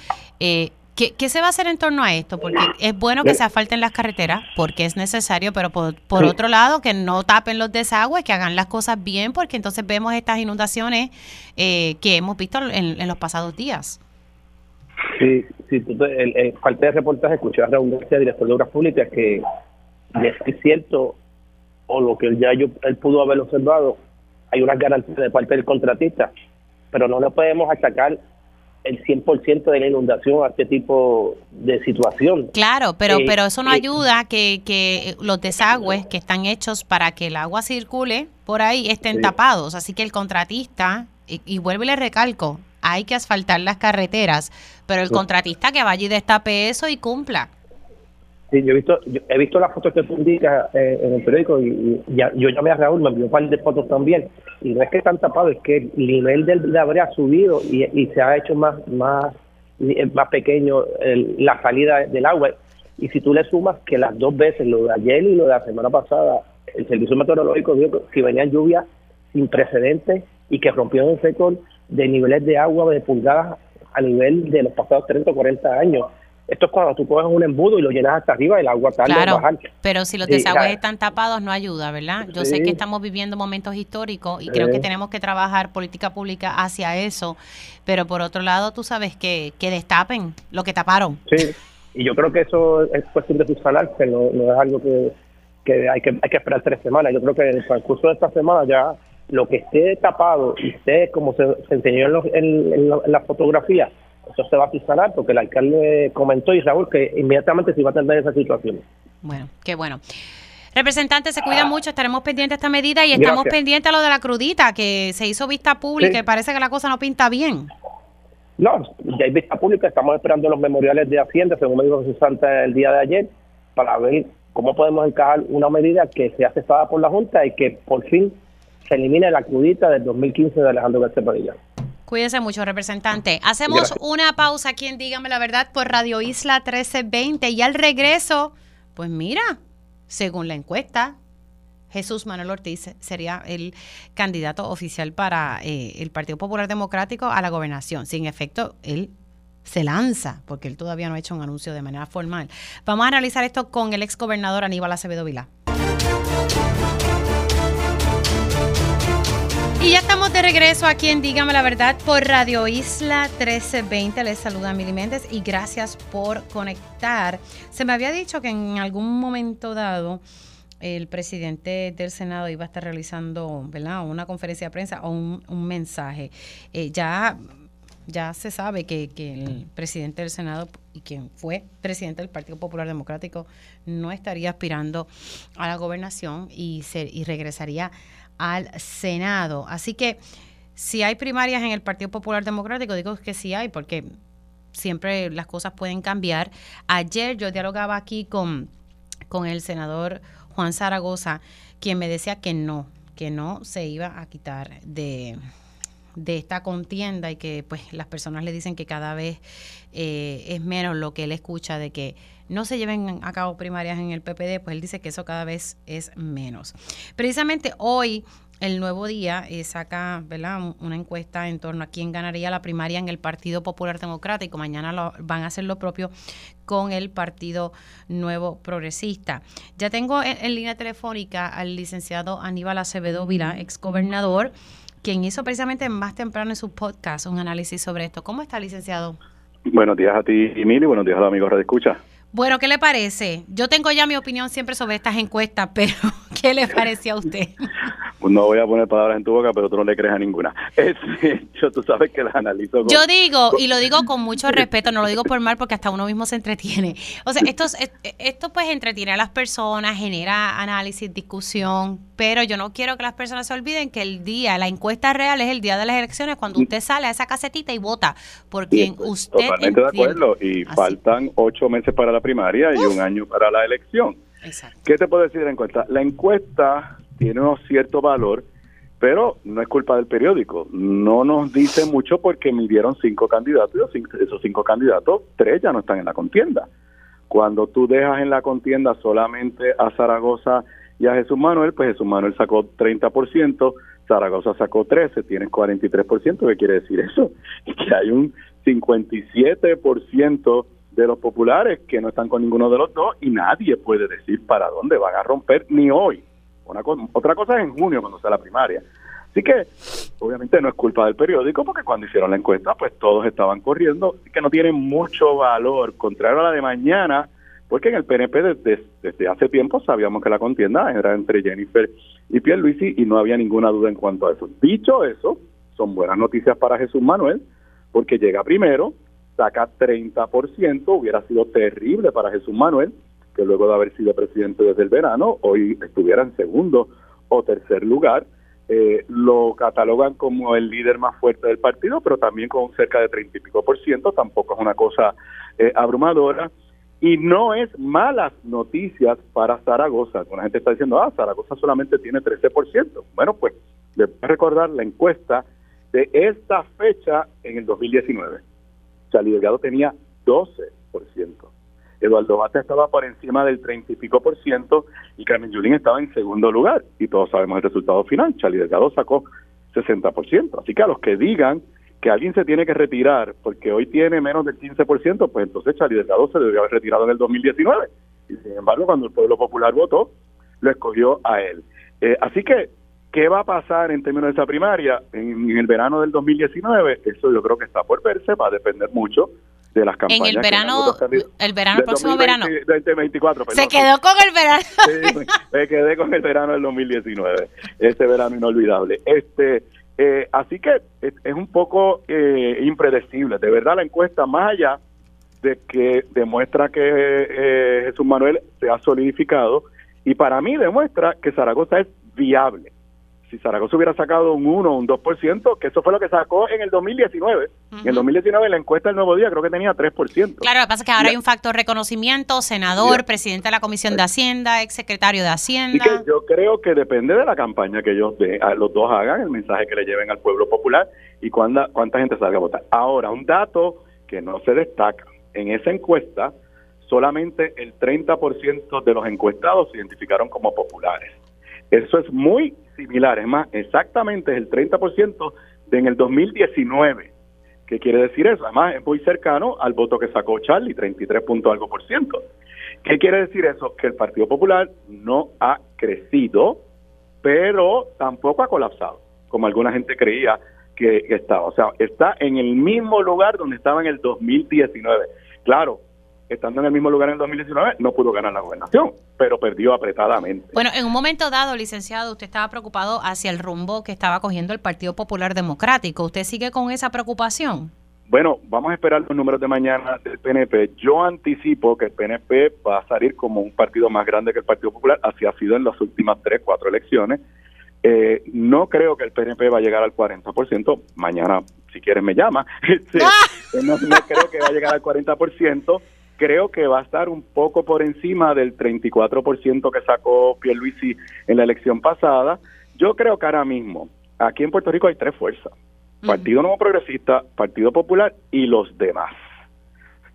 ¿Qué, se va a hacer en torno a esto? Porque es bueno que se asfalten las carreteras, porque es necesario, pero por, otro lado, que no tapen los desagües, que hagan las cosas bien, porque entonces vemos estas inundaciones eh, que hemos visto en, los pasados días. Sí, sí, el, el, parte de reportaje escuché a Raúl García, director de Obras Públicas, que es cierto, o lo que ya yo, él pudo haber observado, hay unas garantías de parte del contratista, pero no le podemos achacar el 100% de la inundación a este tipo de situación. Claro, pero, eh, pero eso no eh, ayuda que, que los desagües que están hechos para que el agua circule por ahí estén tapados. Así que el contratista, y, y vuelvo y le recalco, hay que asfaltar las carreteras, pero el contratista que vaya y destape eso y cumpla. Sí, yo he visto, he visto las fotos que indicas eh, en el periódico y, ya, yo llamé a Raúl, me envió un par de fotos también. Y no es que están tapados, es que el nivel del de ha subido y, y, se ha hecho más más más pequeño la salida del agua. Y si tú le sumas que las dos veces, lo de ayer y lo de la semana pasada, el servicio meteorológico dijo que venían lluvias sin precedentes y que rompieron el récord de niveles de agua de pulgadas a nivel de los pasados 30 o 40 años. Esto es cuando tú coges un embudo y lo llenas hasta arriba, el agua tarda claro, bajar. Pero si los desagües están tapados, no ayuda, ¿verdad? Yo sé que estamos viviendo momentos históricos y creo que tenemos que trabajar política pública hacia eso. Pero por otro lado, tú sabes que, que destapen lo que taparon. Sí, y yo creo que eso es cuestión de subsanarse, no, no es algo que, que hay que, hay que esperar tres semanas. Yo creo que en el transcurso de esta semana ya lo que esté tapado y esté como se, enseñó en, la, fotografía, eso se va a pisanar porque el alcalde comentó y Raúl que inmediatamente se iba a atender esa situación. Bueno, qué bueno. Representante, se cuida mucho, estaremos pendientes de esta medida y estamos pendientes a lo de la crudita, que se hizo vista pública y parece que la cosa no pinta bien. No, ya hay vista pública, estamos esperando los memoriales de Hacienda, según me dijo Santa el día de ayer, para ver cómo podemos encajar una medida que sea aceptada por la Junta y que por fin se elimine la crudita del 2015 de Alejandro García Padilla. Cuídense mucho, representante. Hacemos una pausa aquí en Dígame la Verdad por Radio Isla 1320 y al regreso, pues mira, según la encuesta, Jesús Manuel Ortiz sería el candidato oficial para eh, el Partido Popular Democrático a la gobernación. Sin efecto, él se lanza, porque él todavía no ha hecho un anuncio de manera formal. Vamos a analizar esto con el ex gobernador Aníbal Acevedo Vilá. Y ya estamos de regreso aquí en Dígame la Verdad por Radio Isla 1320. Les saluda Mili Méndez y gracias por conectar. Se me había dicho que en algún momento dado el presidente del Senado iba a estar realizando ¿verdad? una conferencia de prensa o un, mensaje. Eh, ya, ya se sabe que, el presidente del Senado y quien fue presidente del Partido Popular Democrático no estaría aspirando a la gobernación y, se, y regresaría al Senado. Así que si hay primarias en el Partido Popular Democrático, digo que sí hay, porque siempre las cosas pueden cambiar. Ayer yo dialogaba aquí con, con el senador Juan Zaragoza, quien me decía que no, que no se iba a quitar de, de esta contienda y que pues las personas le dicen que cada vez eh, es menos lo que él escucha de que no se lleven a cabo primarias en el PPD, pues él dice que eso cada vez es menos. Precisamente hoy el Nuevo Día eh, saca ¿verdad? una encuesta en torno a quién ganaría la primaria en el Partido Popular Democrático. Mañana lo, van a hacer lo propio con el Partido Nuevo Progresista. Ya tengo en, línea telefónica al licenciado Aníbal Acevedo Vila, ex gobernador, quien hizo precisamente más temprano en su podcast un análisis sobre esto. ¿Cómo está, licenciado? Buenos días a ti, Emilio, buenos días a los amigos de Escucha. Bueno, ¿qué le parece? Yo tengo ya mi opinión siempre sobre estas encuestas, *laughs* pero ¿qué le parece a usted? no voy a poner palabras en tu boca, pero tú no le crees a ninguna. *laughs* yo, tú sabes que las analizo. Yo digo, y lo digo con mucho respeto, no lo digo por mal porque hasta uno mismo se entretiene. O sea, esto, esto pues entretiene a las personas, genera análisis, discusión, pero yo no quiero que las personas se olviden que el día, la encuesta real es el día de las elecciones cuando usted sale a esa casetita y vota por quien usted Totalmente de acuerdo, y faltan ocho meses para la primaria y un año para la elección. Exacto. ¿Qué te puedo decir de la encuesta? La encuesta tiene un cierto valor, pero no es culpa del periódico. No nos dice mucho porque midieron cinco candidatos y esos cinco candidatos, tres ya no están en la contienda. Cuando tú dejas en la contienda solamente a Zaragoza y a Jesús Manuel, pues Jesús Manuel sacó 30%, Zaragoza sacó 13, tienes 43%, ¿qué quiere decir eso? *laughs* Que hay un 57% de los populares que no están con ninguno de los dos y nadie puede decir para dónde van a romper ni hoy otra cosa es en junio, cuando sea la primaria. Así que, obviamente, no es culpa del periódico, porque cuando hicieron la encuesta, pues todos estaban corriendo, que no tiene mucho valor, contrario a la de mañana, porque en el PNP desde, desde hace tiempo sabíamos que la contienda era entre Jennifer y Pierluisi y no había ninguna duda en cuanto a eso. Dicho eso, son buenas noticias para Jesús Manuel, porque llega primero, saca 30%, hubiera sido terrible para Jesús Manuel, que luego de haber sido presidente desde el verano, hoy estuviera en segundo o tercer lugar. Eh, lo catalogan como el líder más fuerte del partido, pero también con cerca de treinta y pico por ciento, tampoco es una cosa eh, abrumadora. Y no es malas noticias para Zaragoza. La gente está diciendo, ah, Zaragoza solamente tiene 13%. Bueno, pues les voy a recordar la encuesta de esta fecha en el 2019. Charlie Delgado tenía 12%. Eduardo Bata estaba por encima del 30 y pico por ciento y Carmen Yulín estaba en segundo lugar. Y todos sabemos el resultado final. Charlie Delgado sacó 60 por ciento. Así que a los que digan que alguien se tiene que retirar porque hoy tiene menos del 15 por ciento, pues entonces Charlie Delgado se debió haber retirado en el 2019. Y sin embargo, cuando el pueblo popular votó, lo escogió a él. Eh, así que, ¿qué va a pasar en términos de esa primaria en, en el verano del 2019? Eso yo creo que está por verse, va a depender mucho de las campañas. En el verano, el verano, el próximo verano. 2024, Se quedó con el verano. *laughs* Sí, me quedé con el verano del 2019, ese verano inolvidable. Este, eh, así que es, un poco eh, impredecible. De verdad, la encuesta, más allá de que demuestra que eh, Jesús Manuel se ha solidificado, y para mí demuestra que Zaragoza es viable si Zaragoza hubiera sacado un 1 o un 2%, que eso fue lo que sacó en el 2019. En el 2019 la encuesta del Nuevo Día creo que tenía 3%. Claro, lo que pasa es que ahora hay un factor reconocimiento, senador, presidente de la Comisión de Hacienda, ex secretario de Hacienda. que yo creo que depende de la campaña que ellos de, los dos hagan, el mensaje que le lleven al pueblo popular y cuánta, cuánta gente salga a votar. Ahora, un dato que no se destaca. En esa encuesta, solamente el 30% de los encuestados se identificaron como populares. Eso es muy similar, es más, exactamente es el 30% de en el 2019. ¿Qué quiere decir eso? Además, es muy cercano al voto que sacó Charlie, 33 punto algo por ciento. ¿Qué quiere decir eso? Que el Partido Popular no ha crecido, pero tampoco ha colapsado, como alguna gente creía que estaba. O sea, está en el mismo lugar donde estaba en el 2019. Claro, estando en el mismo lugar en el 2019, no pudo ganar la gobernación, pero perdió apretadamente. Bueno, en un momento dado, licenciado, usted estaba preocupado hacia el rumbo que estaba cogiendo el Partido Popular Democrático. ¿Usted sigue con esa preocupación? Bueno, vamos a esperar los números de mañana del PNP. Yo anticipo que el PNP va a salir como un partido más grande que el Partido Popular, así ha sido en las últimas tres, cuatro elecciones. Eh, no creo que el PNP va a llegar al 40%. Mañana, si quieres, me llama. *laughs* ¡Ah! no, no creo que va a llegar al 40% creo que va a estar un poco por encima del 34% que sacó Pierluisi en la elección pasada. Yo creo que ahora mismo, aquí en Puerto Rico hay tres fuerzas. Partido Nuevo Progresista, Partido Popular y los demás.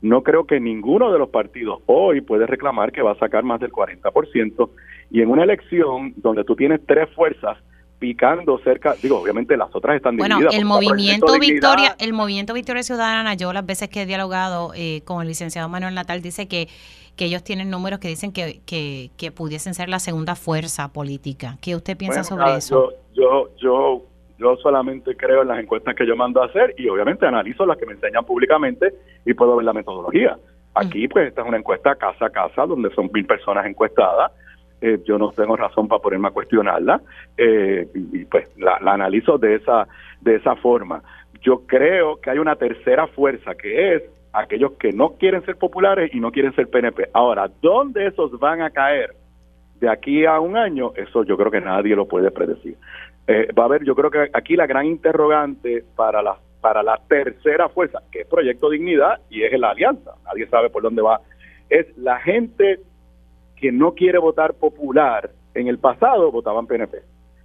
No creo que ninguno de los partidos hoy puede reclamar que va a sacar más del 40%. Y en una elección donde tú tienes tres fuerzas, picando cerca, digo, obviamente las otras están bueno, Bueno, el movimiento Victoria, el movimiento Victoria Ciudadana, yo las veces que he dialogado eh, con el licenciado Manuel Natal dice que que ellos tienen números que dicen que, que, pudiesen ser la segunda fuerza política. ¿Qué usted piensa sobre eso? Yo, yo, yo, solamente creo en las encuestas que yo mando a hacer y obviamente analizo las que me enseñan públicamente y puedo ver la metodología. Aquí, pues, esta es una encuesta casa a casa donde son mil personas encuestadas eh, yo no tengo razón para ponerme a cuestionarla eh, y, pues la, analizo de esa de esa forma. Yo creo que hay una tercera fuerza que es aquellos que no quieren ser populares y no quieren ser PNP. Ahora, ¿dónde esos van a caer de aquí a un año? Eso yo creo que nadie lo puede predecir. Eh, va a haber, yo creo que aquí la gran interrogante para la para la tercera fuerza, que es Proyecto Dignidad y es la alianza, nadie sabe por dónde va, es la gente que no quiere votar popular en el pasado votaban PNP.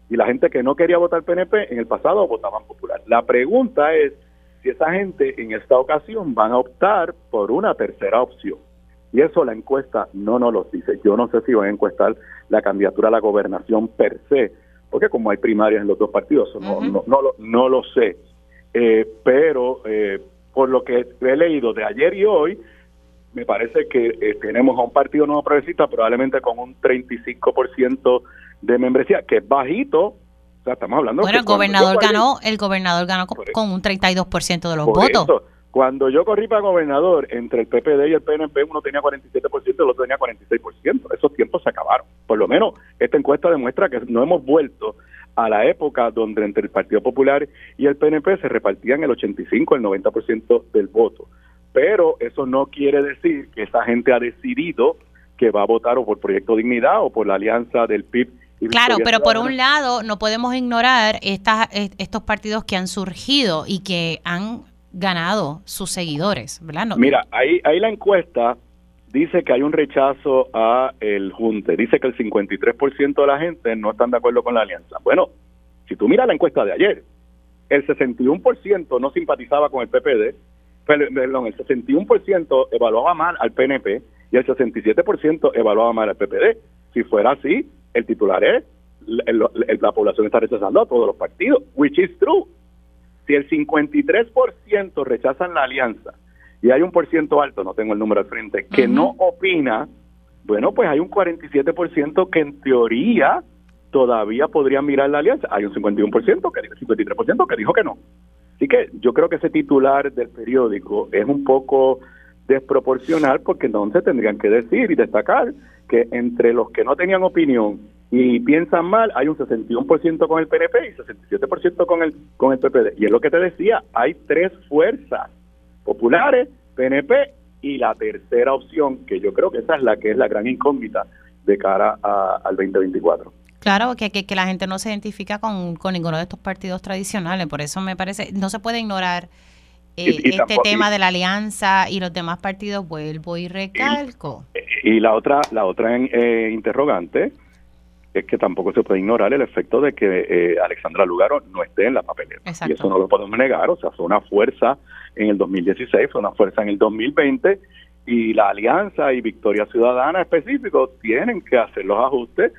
Y la gente que no quería votar PNP en el pasado votaban popular. La pregunta es si esa gente en esta ocasión van a optar por una tercera opción. Y eso la encuesta no nos lo dice. Yo no sé si van a encuestar la candidatura a la gobernación per se, porque como hay primarias en los dos partidos, no, no, no, lo, no lo sé. Eh, pero eh, por lo que he leído de ayer y hoy, me parece que eh, tenemos a un partido nuevo progresista probablemente con un 35% de membresía, que es bajito. O sea, estamos hablando bueno, el gobernador ganó, el gobernador ganó con, un 32% de los votos. cuando yo corrí para gobernador, entre el PPD y el PNP, uno tenía 47% y el otro tenía 46%. Esos tiempos se acabaron. Por lo menos esta encuesta demuestra que no hemos vuelto a la época donde entre el Partido Popular y el PNP se repartían el 85, el 90% del voto pero eso no quiere decir que esa gente ha decidido que va a votar o por Proyecto Dignidad o por la alianza del PIB. claro, pero por un lado no podemos ignorar estas, estos partidos que han surgido y que han ganado sus seguidores, ¿verdad? Mira, ahí, ahí la encuesta dice que hay un rechazo a el junte, dice que el 53% de la gente no están de acuerdo con la alianza. Bueno, si tú miras la encuesta de ayer, el 61% no simpatizaba con el PPD, perdón, el 61% evaluaba mal al PNP y el 67% evaluaba mal al PPD. Si fuera así, el titular es la población está rechazando a todos los partidos, which is true. Si el 53% rechazan la alianza y hay un por ciento alto, no tengo el número al frente, que no opina, bueno, pues hay un 47% que en teoría todavía podría mirar la alianza. Hay un 51% que 53% que dijo que no. Así que yo creo que ese titular del periódico es un poco desproporcional porque entonces tendrían que decir y destacar que entre los que no tenían opinión y piensan mal, hay un 61% con el PNP y 67% con el con el PPD. Y es lo que te decía, hay tres fuerzas populares, PNP y la tercera opción, que yo creo que esa es la que es la gran incógnita de cara al 2024. Claro, que, que, la gente no se identifica con, con ninguno de estos partidos tradicionales, por eso me parece, no se puede ignorar eh, este tema de la alianza y los demás partidos, vuelvo y recalco. Y, la otra, la otra eh, interrogante es que tampoco se puede ignorar el efecto de que eh, Alexandra Lugaro no esté en la papeleta. Y eso no lo podemos negar, o sea, fue una fuerza en el 2016, fue una fuerza en el 2020 y la Alianza y Victoria Ciudadana específico tienen que hacer los ajustes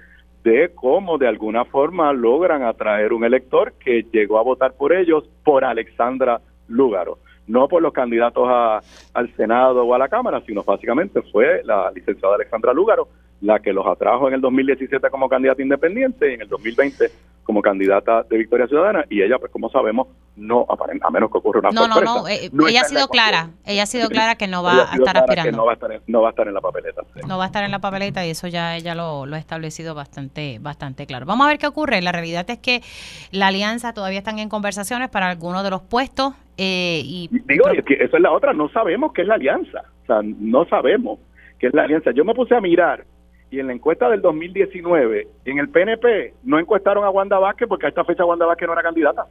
de cómo de alguna forma logran atraer un elector que llegó a votar por ellos por Alexandra Lúgaro. No por los candidatos a, al Senado o a la Cámara, sino básicamente fue la licenciada Alexandra Lúgaro la que los atrajo en el 2017 como candidata independiente y en el 2020 como candidata de Victoria Ciudadana y ella, pues como sabemos, no a menos que ocurra una no, No, no, eh, ella ha sido clara, ella ha sido clara que no va a estar aspirando. No va a estar, en, no va a estar en la papeleta. No va a estar en la papeleta y eso ya ella lo, lo, ha establecido bastante, bastante claro. Vamos a ver qué ocurre. La realidad es que la alianza todavía están en conversaciones para algunos de los puestos. Eh, y Digo, es que eso es la otra, no sabemos qué es la alianza. O sea, no sabemos qué es la alianza. Yo me puse a mirar y en la encuesta del 2019, en el PNP no encuestaron a Wanda Vázquez porque a esta fecha Wanda Vázquez no era candidata.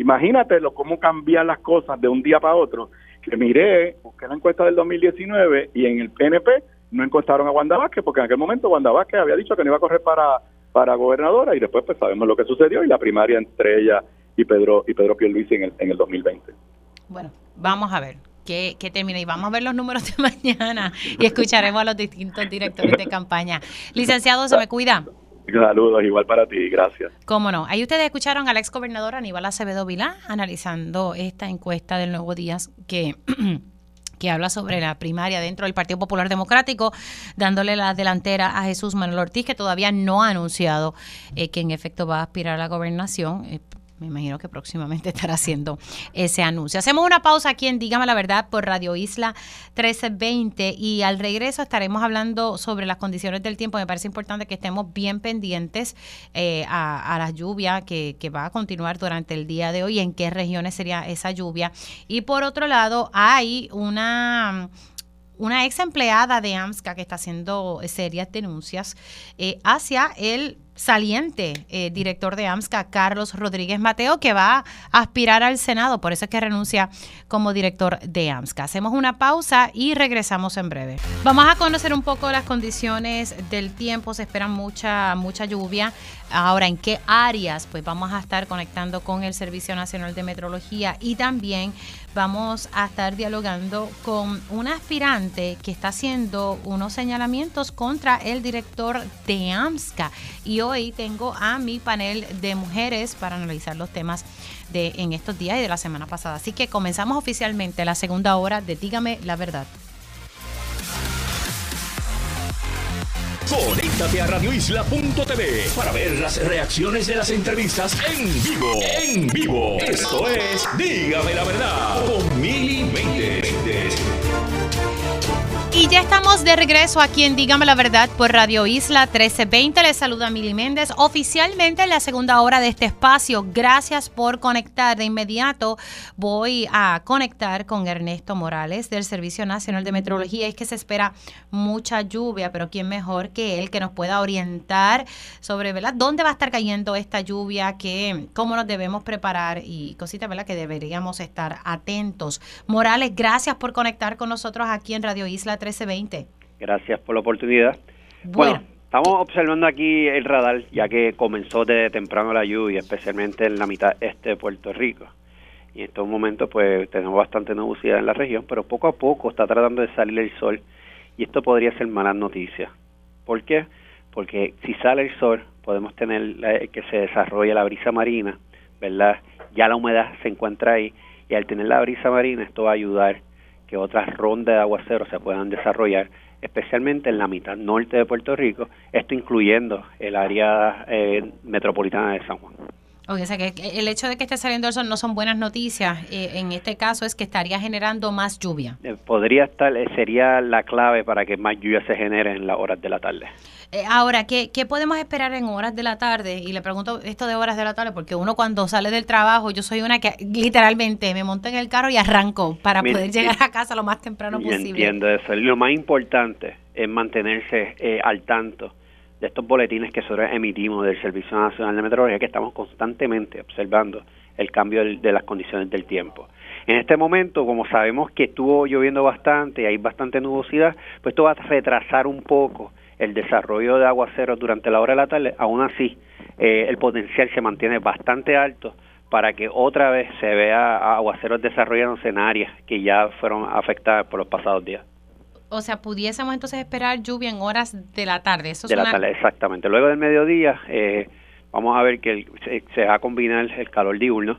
Imagínate lo, cómo cambian las cosas de un día para otro. Que miré, busqué la encuesta del 2019 y en el PNP no encuestaron a Wanda Vázquez porque en aquel momento Wanda Vázquez había dicho que no iba a correr para, para gobernadora y después pues sabemos lo que sucedió y la primaria entre ella y Pedro y Pedro Pierluisi en el, en el 2020. Bueno, vamos a ver que, que termine. Y vamos a ver los números de *laughs* mañana y escucharemos a los distintos directores de campaña. Licenciado, se me cuida. Saludos, igual para ti, gracias. Cómo no. Ahí ustedes escucharon al ex gobernador Aníbal Acevedo Vilá analizando esta encuesta del Nuevo Días que *clears throat* que habla sobre la primaria dentro del Partido Popular Democrático, dándole la delantera a Jesús Manuel Ortiz, que todavía no ha anunciado eh, que en efecto va a aspirar a la gobernación. Eh, me imagino que próximamente *laughs* estará haciendo ese anuncio. Hacemos una pausa aquí en Dígame la Verdad por Radio Isla 1320 y al regreso estaremos hablando sobre las condiciones del tiempo. Me parece importante que estemos bien pendientes eh, a, la lluvia que, va a continuar durante el día de hoy, en qué regiones sería esa lluvia. Y por otro lado, hay una una ex empleada de AMSCA que está haciendo serias denuncias eh, hacia el saliente eh, director de AMSCA, Carlos Rodríguez Mateo, que va a aspirar al Senado, por eso es que renuncia como director de AMSCA. Hacemos una pausa y regresamos en breve. Vamos a conocer un poco las condiciones del tiempo, se espera mucha, mucha lluvia. Ahora, ¿en qué áreas? Pues vamos a estar conectando con el Servicio Nacional de Metrología y también vamos a estar dialogando con un aspirante que está haciendo unos señalamientos contra el director de AMSCA. Y hoy tengo a mi panel de mujeres para analizar los temas de en estos días y de la semana pasada. Así que comenzamos oficialmente la segunda hora de Dígame la verdad. Conéctate a radioisla.tv para ver las reacciones de las entrevistas en vivo. En vivo. Esto es Dígame la verdad con Mili y ya estamos de regreso aquí en Dígame la Verdad por Radio Isla 1320. Les saluda Mili Méndez, oficialmente en la segunda hora de este espacio. Gracias por conectar. De inmediato voy a conectar con Ernesto Morales del Servicio Nacional de Meteorología. Es que se espera mucha lluvia, pero ¿quién mejor que él que nos pueda orientar sobre ¿verdad? dónde va a estar cayendo esta lluvia, que, cómo nos debemos preparar y cositas ¿verdad? que deberíamos estar atentos. Morales, gracias por conectar con nosotros aquí en Radio Isla 1320. Gracias por la oportunidad. Bueno, estamos observando aquí el radar, ya que comenzó desde temprano la lluvia, especialmente en la mitad este de Puerto Rico. Y en estos momentos, pues tenemos bastante nubosidad en la región, pero poco a poco está tratando de salir el sol. Y esto podría ser malas noticias. ¿Por qué? Porque si sale el sol, podemos tener que se desarrolle la brisa marina, ¿verdad? Ya la humedad se encuentra ahí. Y al tener la brisa marina, esto va a ayudar que otras rondas de aguacero se puedan desarrollar, especialmente en la mitad norte de Puerto Rico, esto incluyendo el área eh, metropolitana de San Juan. o sea que el hecho de que esté saliendo el sol no son buenas noticias. Eh, en este caso es que estaría generando más lluvia. Eh, podría estar, sería la clave para que más lluvia se genere en las horas de la tarde. Ahora, ¿qué, ¿qué podemos esperar en horas de la tarde? Y le pregunto esto de horas de la tarde porque uno cuando sale del trabajo, yo soy una que literalmente me monto en el carro y arranco para poder llegar a casa lo más temprano posible. Entiendo eso. Lo más importante es mantenerse al tanto de estos boletines que nosotros emitimos del Servicio Nacional de Meteorología, que estamos constantemente observando el cambio de las condiciones del tiempo. En este momento, como sabemos que estuvo lloviendo bastante, y hay bastante nubosidad, pues esto va a retrasar un poco el desarrollo de aguaceros durante la hora de la tarde. Aún así, eh, el potencial se mantiene bastante alto para que otra vez se vea aguaceros desarrollándose en áreas que ya fueron afectadas por los pasados días o sea, pudiésemos entonces esperar lluvia en horas de la tarde. Eso de la tarde, exactamente. Luego del mediodía, eh, vamos a ver que se, va a combinar el calor diurno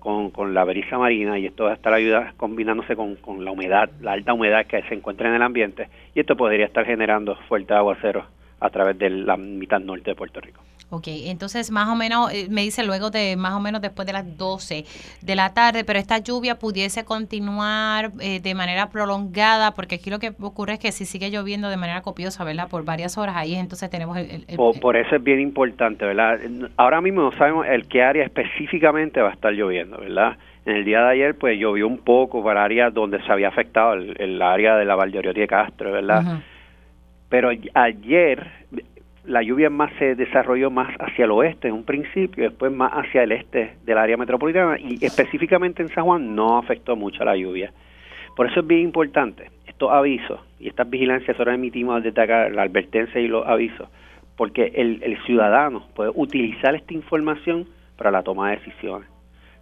con, con la brisa marina y esto va a estar ayudando, combinándose con, con la humedad, la alta humedad que se encuentra en el ambiente y esto podría estar generando fuertes aguaceros a través de la mitad norte de Puerto Rico. Ok, entonces más o menos, eh, me dice luego de más o menos después de las 12 de la tarde, pero esta lluvia pudiese continuar eh, de manera prolongada, porque aquí lo que ocurre es que si sigue lloviendo de manera copiosa, ¿verdad? Por varias horas ahí, entonces tenemos el... por, eso es bien importante, ¿verdad? Ahora mismo no sabemos el qué área específicamente va a estar lloviendo, ¿verdad? En el día de ayer, pues llovió un poco para áreas donde se había afectado el, área de la Valdeoriotti de Castro, ¿verdad? Pero ayer la lluvia más se desarrolló más hacia el oeste en un principio, después más hacia el este del área metropolitana y específicamente en San Juan no afectó mucho la lluvia. Por eso es bien importante estos avisos y estas vigilancias ahora emitimos desde acá, la advertencia y los avisos, porque el, el ciudadano puede utilizar esta información para la toma de decisiones.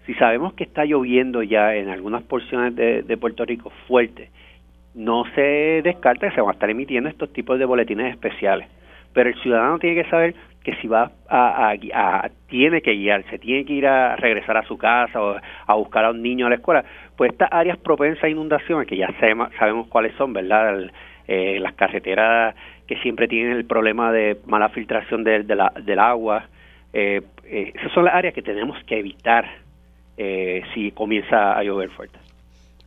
Si sabemos que está lloviendo ya en algunas porciones de, de Puerto Rico fuerte, no se descarta que se van a estar emitiendo estos tipos de boletines especiales pero el ciudadano tiene que saber que si va a, tiene que guiarse, tiene que ir a regresar a su casa o a buscar a un niño a la escuela, pues estas áreas propensas a inundaciones, que ya sabemos, cuáles son, ¿verdad? Eh, las carreteras que siempre tienen el problema de mala filtración de, la, del agua, eh, eh, esas son las áreas que tenemos que evitar si comienza a llover fuerte.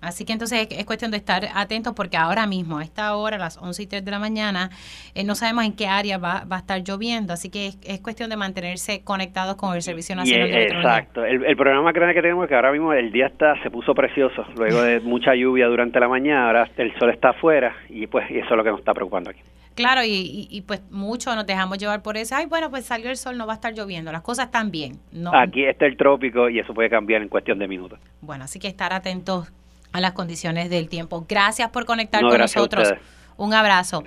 Así que entonces es, cuestión de estar atentos porque ahora mismo, a esta hora, a las 11 y 3 de la mañana, eh, no sabemos en qué área va, a estar lloviendo. Así que es, cuestión de mantenerse conectados con el Servicio Nacional de Meteorología. Exacto. El, el problema grande que tenemos es que ahora mismo el día está se puso precioso. Luego de *laughs* mucha lluvia durante la mañana, ahora el sol está afuera y pues eso es lo que nos está preocupando aquí. Claro, y, y, pues mucho nos dejamos llevar por eso. Ay, bueno, pues salió el sol, no va a estar lloviendo. Las cosas están bien. No. Aquí está el trópico y eso puede cambiar en cuestión de minutos. Bueno, así que estar atentos a las condiciones del tiempo. Gracias por conectar con nosotros. Un abrazo.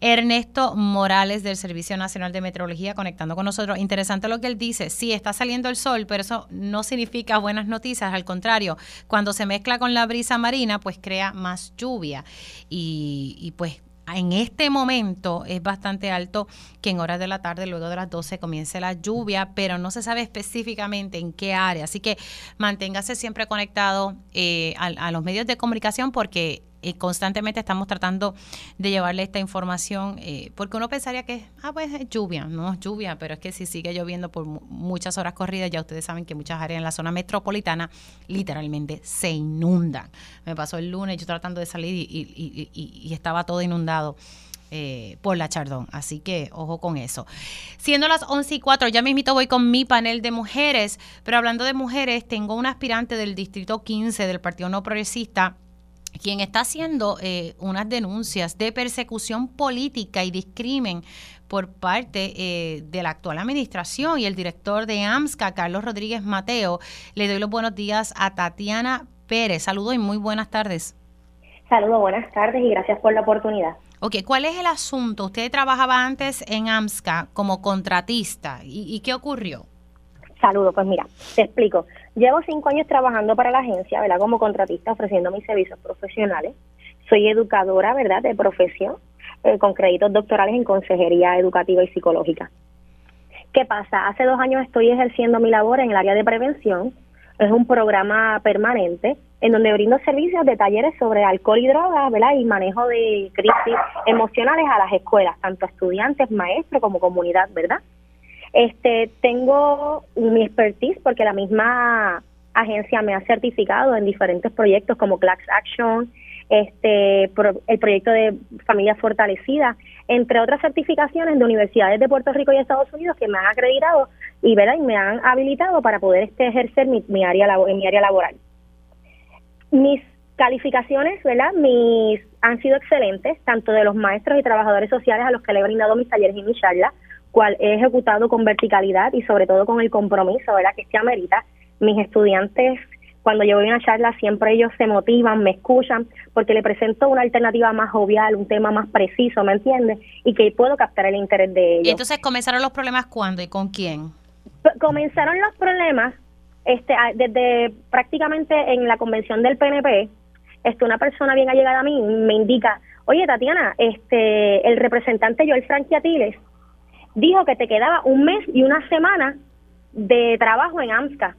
Ernesto Morales del Servicio Nacional de Meteorología conectando con nosotros. Interesante lo que él dice. Sí, está saliendo el sol, pero eso no significa buenas noticias. Al contrario, cuando se mezcla con la brisa marina, pues crea más lluvia. Y, y pues en este momento es bastante alto que en horas de la tarde, luego de las 12, comience la lluvia, pero no se sabe específicamente en qué área. Así que manténgase siempre conectado eh, a, los medios de comunicación porque eh, constantemente estamos tratando de llevarle esta información, eh, porque uno pensaría que, ah, pues es lluvia, no es lluvia, pero es que si sigue lloviendo por muchas horas corridas, ya ustedes saben que muchas áreas en la zona metropolitana literalmente se inundan. Me pasó el lunes yo tratando de salir y, estaba todo inundado. Eh, por la Chardón. Así que ojo con eso. Siendo las 11 y 4, ya mismito voy con mi panel de mujeres, pero hablando de mujeres, tengo un aspirante del Distrito 15 del Partido No Progresista quien está haciendo eh, unas denuncias de persecución política y discrimen por parte eh, de la actual administración y el director de AMSCA, Carlos Rodríguez Mateo. Le doy los buenos días a Tatiana Pérez. Saludos y muy buenas tardes. Saludos, buenas tardes y gracias por la oportunidad. Ok, ¿cuál es el asunto? Usted trabajaba antes en AMSCA como contratista. ¿Y, y qué ocurrió? Saludos, pues mira, te explico. Llevo cinco años trabajando para la agencia, ¿verdad? Como contratista, ofreciendo mis servicios profesionales. Soy educadora, ¿verdad? De profesión, eh, con créditos doctorales en consejería educativa y psicológica. ¿Qué pasa? Hace dos años estoy ejerciendo mi labor en el área de prevención. Es un programa permanente en donde brindo servicios de talleres sobre alcohol y drogas, ¿verdad? Y manejo de crisis emocionales a las escuelas, tanto a estudiantes, maestros como comunidad, ¿verdad? Este, tengo mi expertise porque la misma agencia me ha certificado en diferentes proyectos como Clax Action, este, el proyecto de Familia Fortalecida, entre otras certificaciones de universidades de Puerto Rico y Estados Unidos que me han acreditado y, y me han habilitado para poder este, ejercer mi, mi área en mi área laboral. Mis calificaciones, ¿verdad? Mis han sido excelentes, tanto de los maestros y trabajadores sociales a los que le he brindado mis talleres y mis charlas, cual he ejecutado con verticalidad y sobre todo con el compromiso, ¿verdad? Que se amerita. Mis estudiantes cuando yo voy a una charla siempre ellos se motivan, me escuchan, porque le presento una alternativa más jovial, un tema más preciso, ¿me entiendes? Y que puedo captar el interés de ellos. ¿Y entonces comenzaron los problemas cuándo y con quién? comenzaron los problemas este, desde prácticamente en la convención del PNP. Este, una persona bien allegada a mí me indica, oye Tatiana, este, el representante Joel Franquiatiles dijo que te quedaba un mes y una semana de trabajo en AMSCA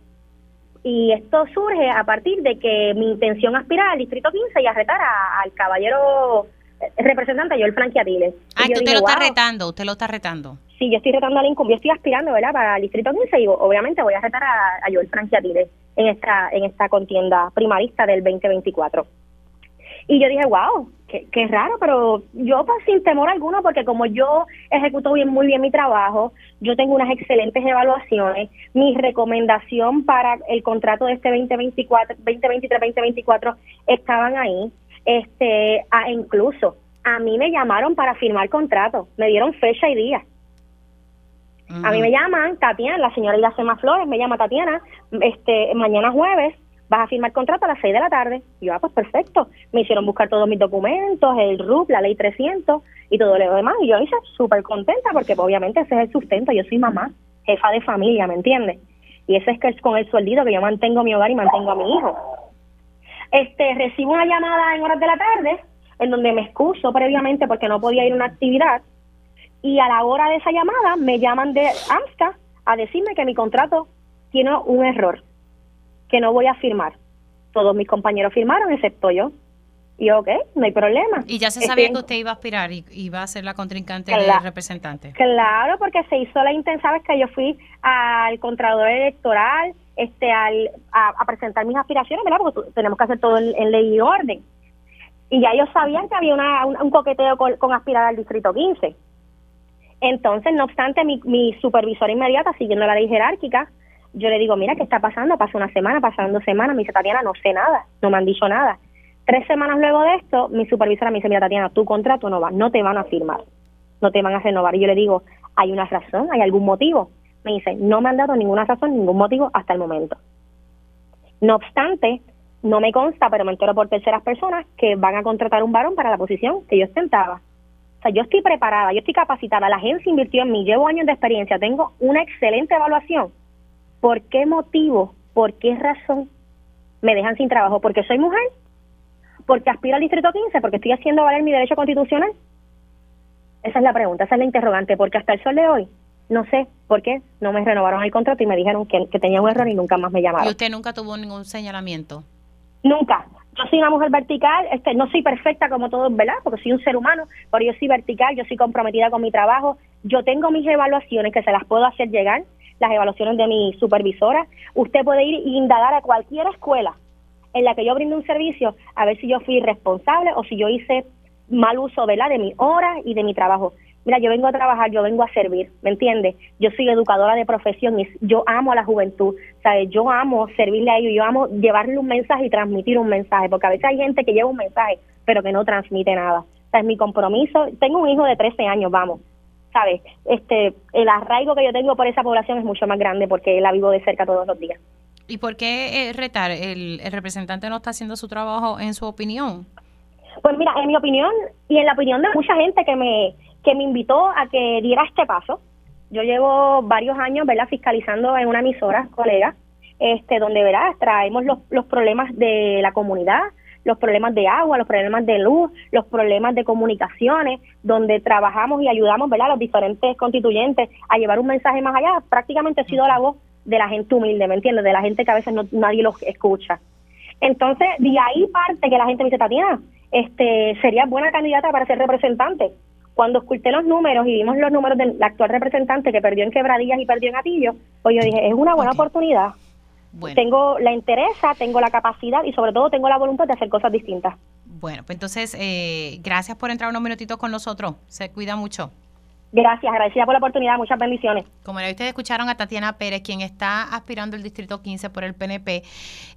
y esto surge a partir de que mi intención aspira al Distrito 15 y a retar al caballero eh, representante Joel Franquiatiles. Ah, que usted lo está retando, usted lo está retando. Sí, yo estoy retando al Lincoln, yo estoy aspirando, ¿verdad?, para el Distrito 15 y obviamente voy a retar a, a Joel Franquiatiles en esta, en esta contienda primarista del 2024. Y yo dije, wow, qué, raro, pero yo pues, sin temor alguno, porque como yo ejecuto bien, muy bien mi trabajo, yo tengo unas excelentes evaluaciones, mi recomendación para el contrato de este 2024, 2023-2024 estaban ahí, este, a, incluso a mí me llamaron para firmar contrato, me dieron fecha y día. A mí me llaman, Tatiana, la señora Iracema Flores, me llama Tatiana, este, mañana jueves, vas a firmar contrato a las 6 de la tarde. Y yo, ah, pues perfecto. Me hicieron buscar todos mis documentos, el RUP, la ley 300 y todo lo demás. Y yo hice súper contenta porque pues, obviamente ese es el sustento. Yo soy mamá, jefa de familia, ¿me entiendes? Y ese es que con el sueldito que yo mantengo mi hogar y mantengo a mi hijo. Este, recibo una llamada en horas de la tarde en donde me excuso previamente porque no podía ir a una actividad y a la hora de esa llamada me llaman de AMSCA a decirme que mi contrato tiene un error que no voy a firmar. Todos mis compañeros firmaron, excepto yo. Y ok, no hay problema. Y ya se sabía que usted iba a aspirar y iba a ser la contrincante del representante. Claro, porque se hizo la intención, sabes que yo fui al contralor electoral este al, a, presentar mis aspiraciones, ¿verdad? Porque tenemos que hacer todo en, ley y orden. Y ya ellos sabían que había una, un, coqueteo con, aspirar al distrito 15. Entonces, no obstante, mi, mi supervisora inmediata, siguiendo la ley jerárquica, yo le digo, mira, ¿qué está pasando? Pasa una semana, pasan dos semanas. Me dice, Tatiana, no sé nada, no me han dicho nada. Tres semanas luego de esto, mi supervisora me dice, mira, Tatiana, tu contrato no va, no te van a firmar, no te van a renovar. Y yo le digo, ¿hay una razón? ¿Hay algún motivo? Me dice, no me han dado ninguna razón, ningún motivo hasta el momento. No obstante, no me consta, pero me entero por terceras personas que van a contratar un varón para la posición que yo ostentaba. O sea, yo estoy preparada, yo estoy capacitada, la agencia invirtió en mí, llevo años de experiencia, tengo una excelente evaluación ¿Por qué motivo, por qué razón me dejan sin trabajo? ¿Porque soy mujer? ¿Porque aspiro al Distrito 15? ¿Porque estoy haciendo valer mi derecho constitucional? Esa es la pregunta, esa es la interrogante, porque hasta el sol de hoy no sé por qué no me renovaron el contrato y me dijeron que, tenía un error y nunca más me llamaron. ¿Y usted nunca tuvo ningún señalamiento? Nunca. Yo soy una mujer vertical, este, no soy perfecta como todos, ¿verdad? Porque soy un ser humano, pero yo soy vertical, yo soy comprometida con mi trabajo, yo tengo mis evaluaciones que se las puedo hacer llegar, las evaluaciones de mi supervisora. Usted puede ir e indagar a cualquier escuela en la que yo brinde un servicio a ver si yo fui responsable o si yo hice mal uso ¿verdad? de mi hora y de mi trabajo. Mira, yo vengo a trabajar, yo vengo a servir, ¿me entiendes? Yo soy educadora de profesión y yo amo a la juventud, ¿sabes? Yo amo servirle a ellos, yo amo llevarle un mensaje y transmitir un mensaje, porque a veces hay gente que lleva un mensaje, pero que no transmite nada. Es mi compromiso. Tengo un hijo de 13 años, vamos. ¿Sabes? Este, el arraigo que yo tengo por esa población es mucho más grande porque la vivo de cerca todos los días. ¿Y por qué eh, retar? El, representante no está haciendo su trabajo en su opinión? Pues mira, en mi opinión y en la opinión de mucha gente que me, que me invitó a que diera este paso, yo llevo varios años, ¿verdad?, fiscalizando en una emisora, colega, este, donde, ¿verdad?, traemos los, los problemas de la comunidad, los problemas de agua, los problemas de luz, los problemas de comunicaciones, donde trabajamos y ayudamos ¿verdad? a los diferentes constituyentes a llevar un mensaje más allá. Prácticamente he sido la voz de la gente humilde, ¿me entiendes? De la gente que a veces no, nadie los escucha. Entonces, de ahí parte que la gente me dice, Tatiana, este, sería buena candidata para ser representante. Cuando oculté los números y vimos los números del actual representante que perdió en Quebradillas y perdió en Atillo, pues yo dije, es una buena oportunidad. Tengo la interesa, tengo la capacidad y sobre todo tengo la voluntad de hacer cosas distintas. Bueno, pues entonces, eh, gracias por entrar unos minutitos con nosotros. Se cuida mucho. Gracias, agradecida por la oportunidad, muchas bendiciones. Como ustedes escucharon a Tatiana Pérez, quien está aspirando el Distrito 15 por el PNP,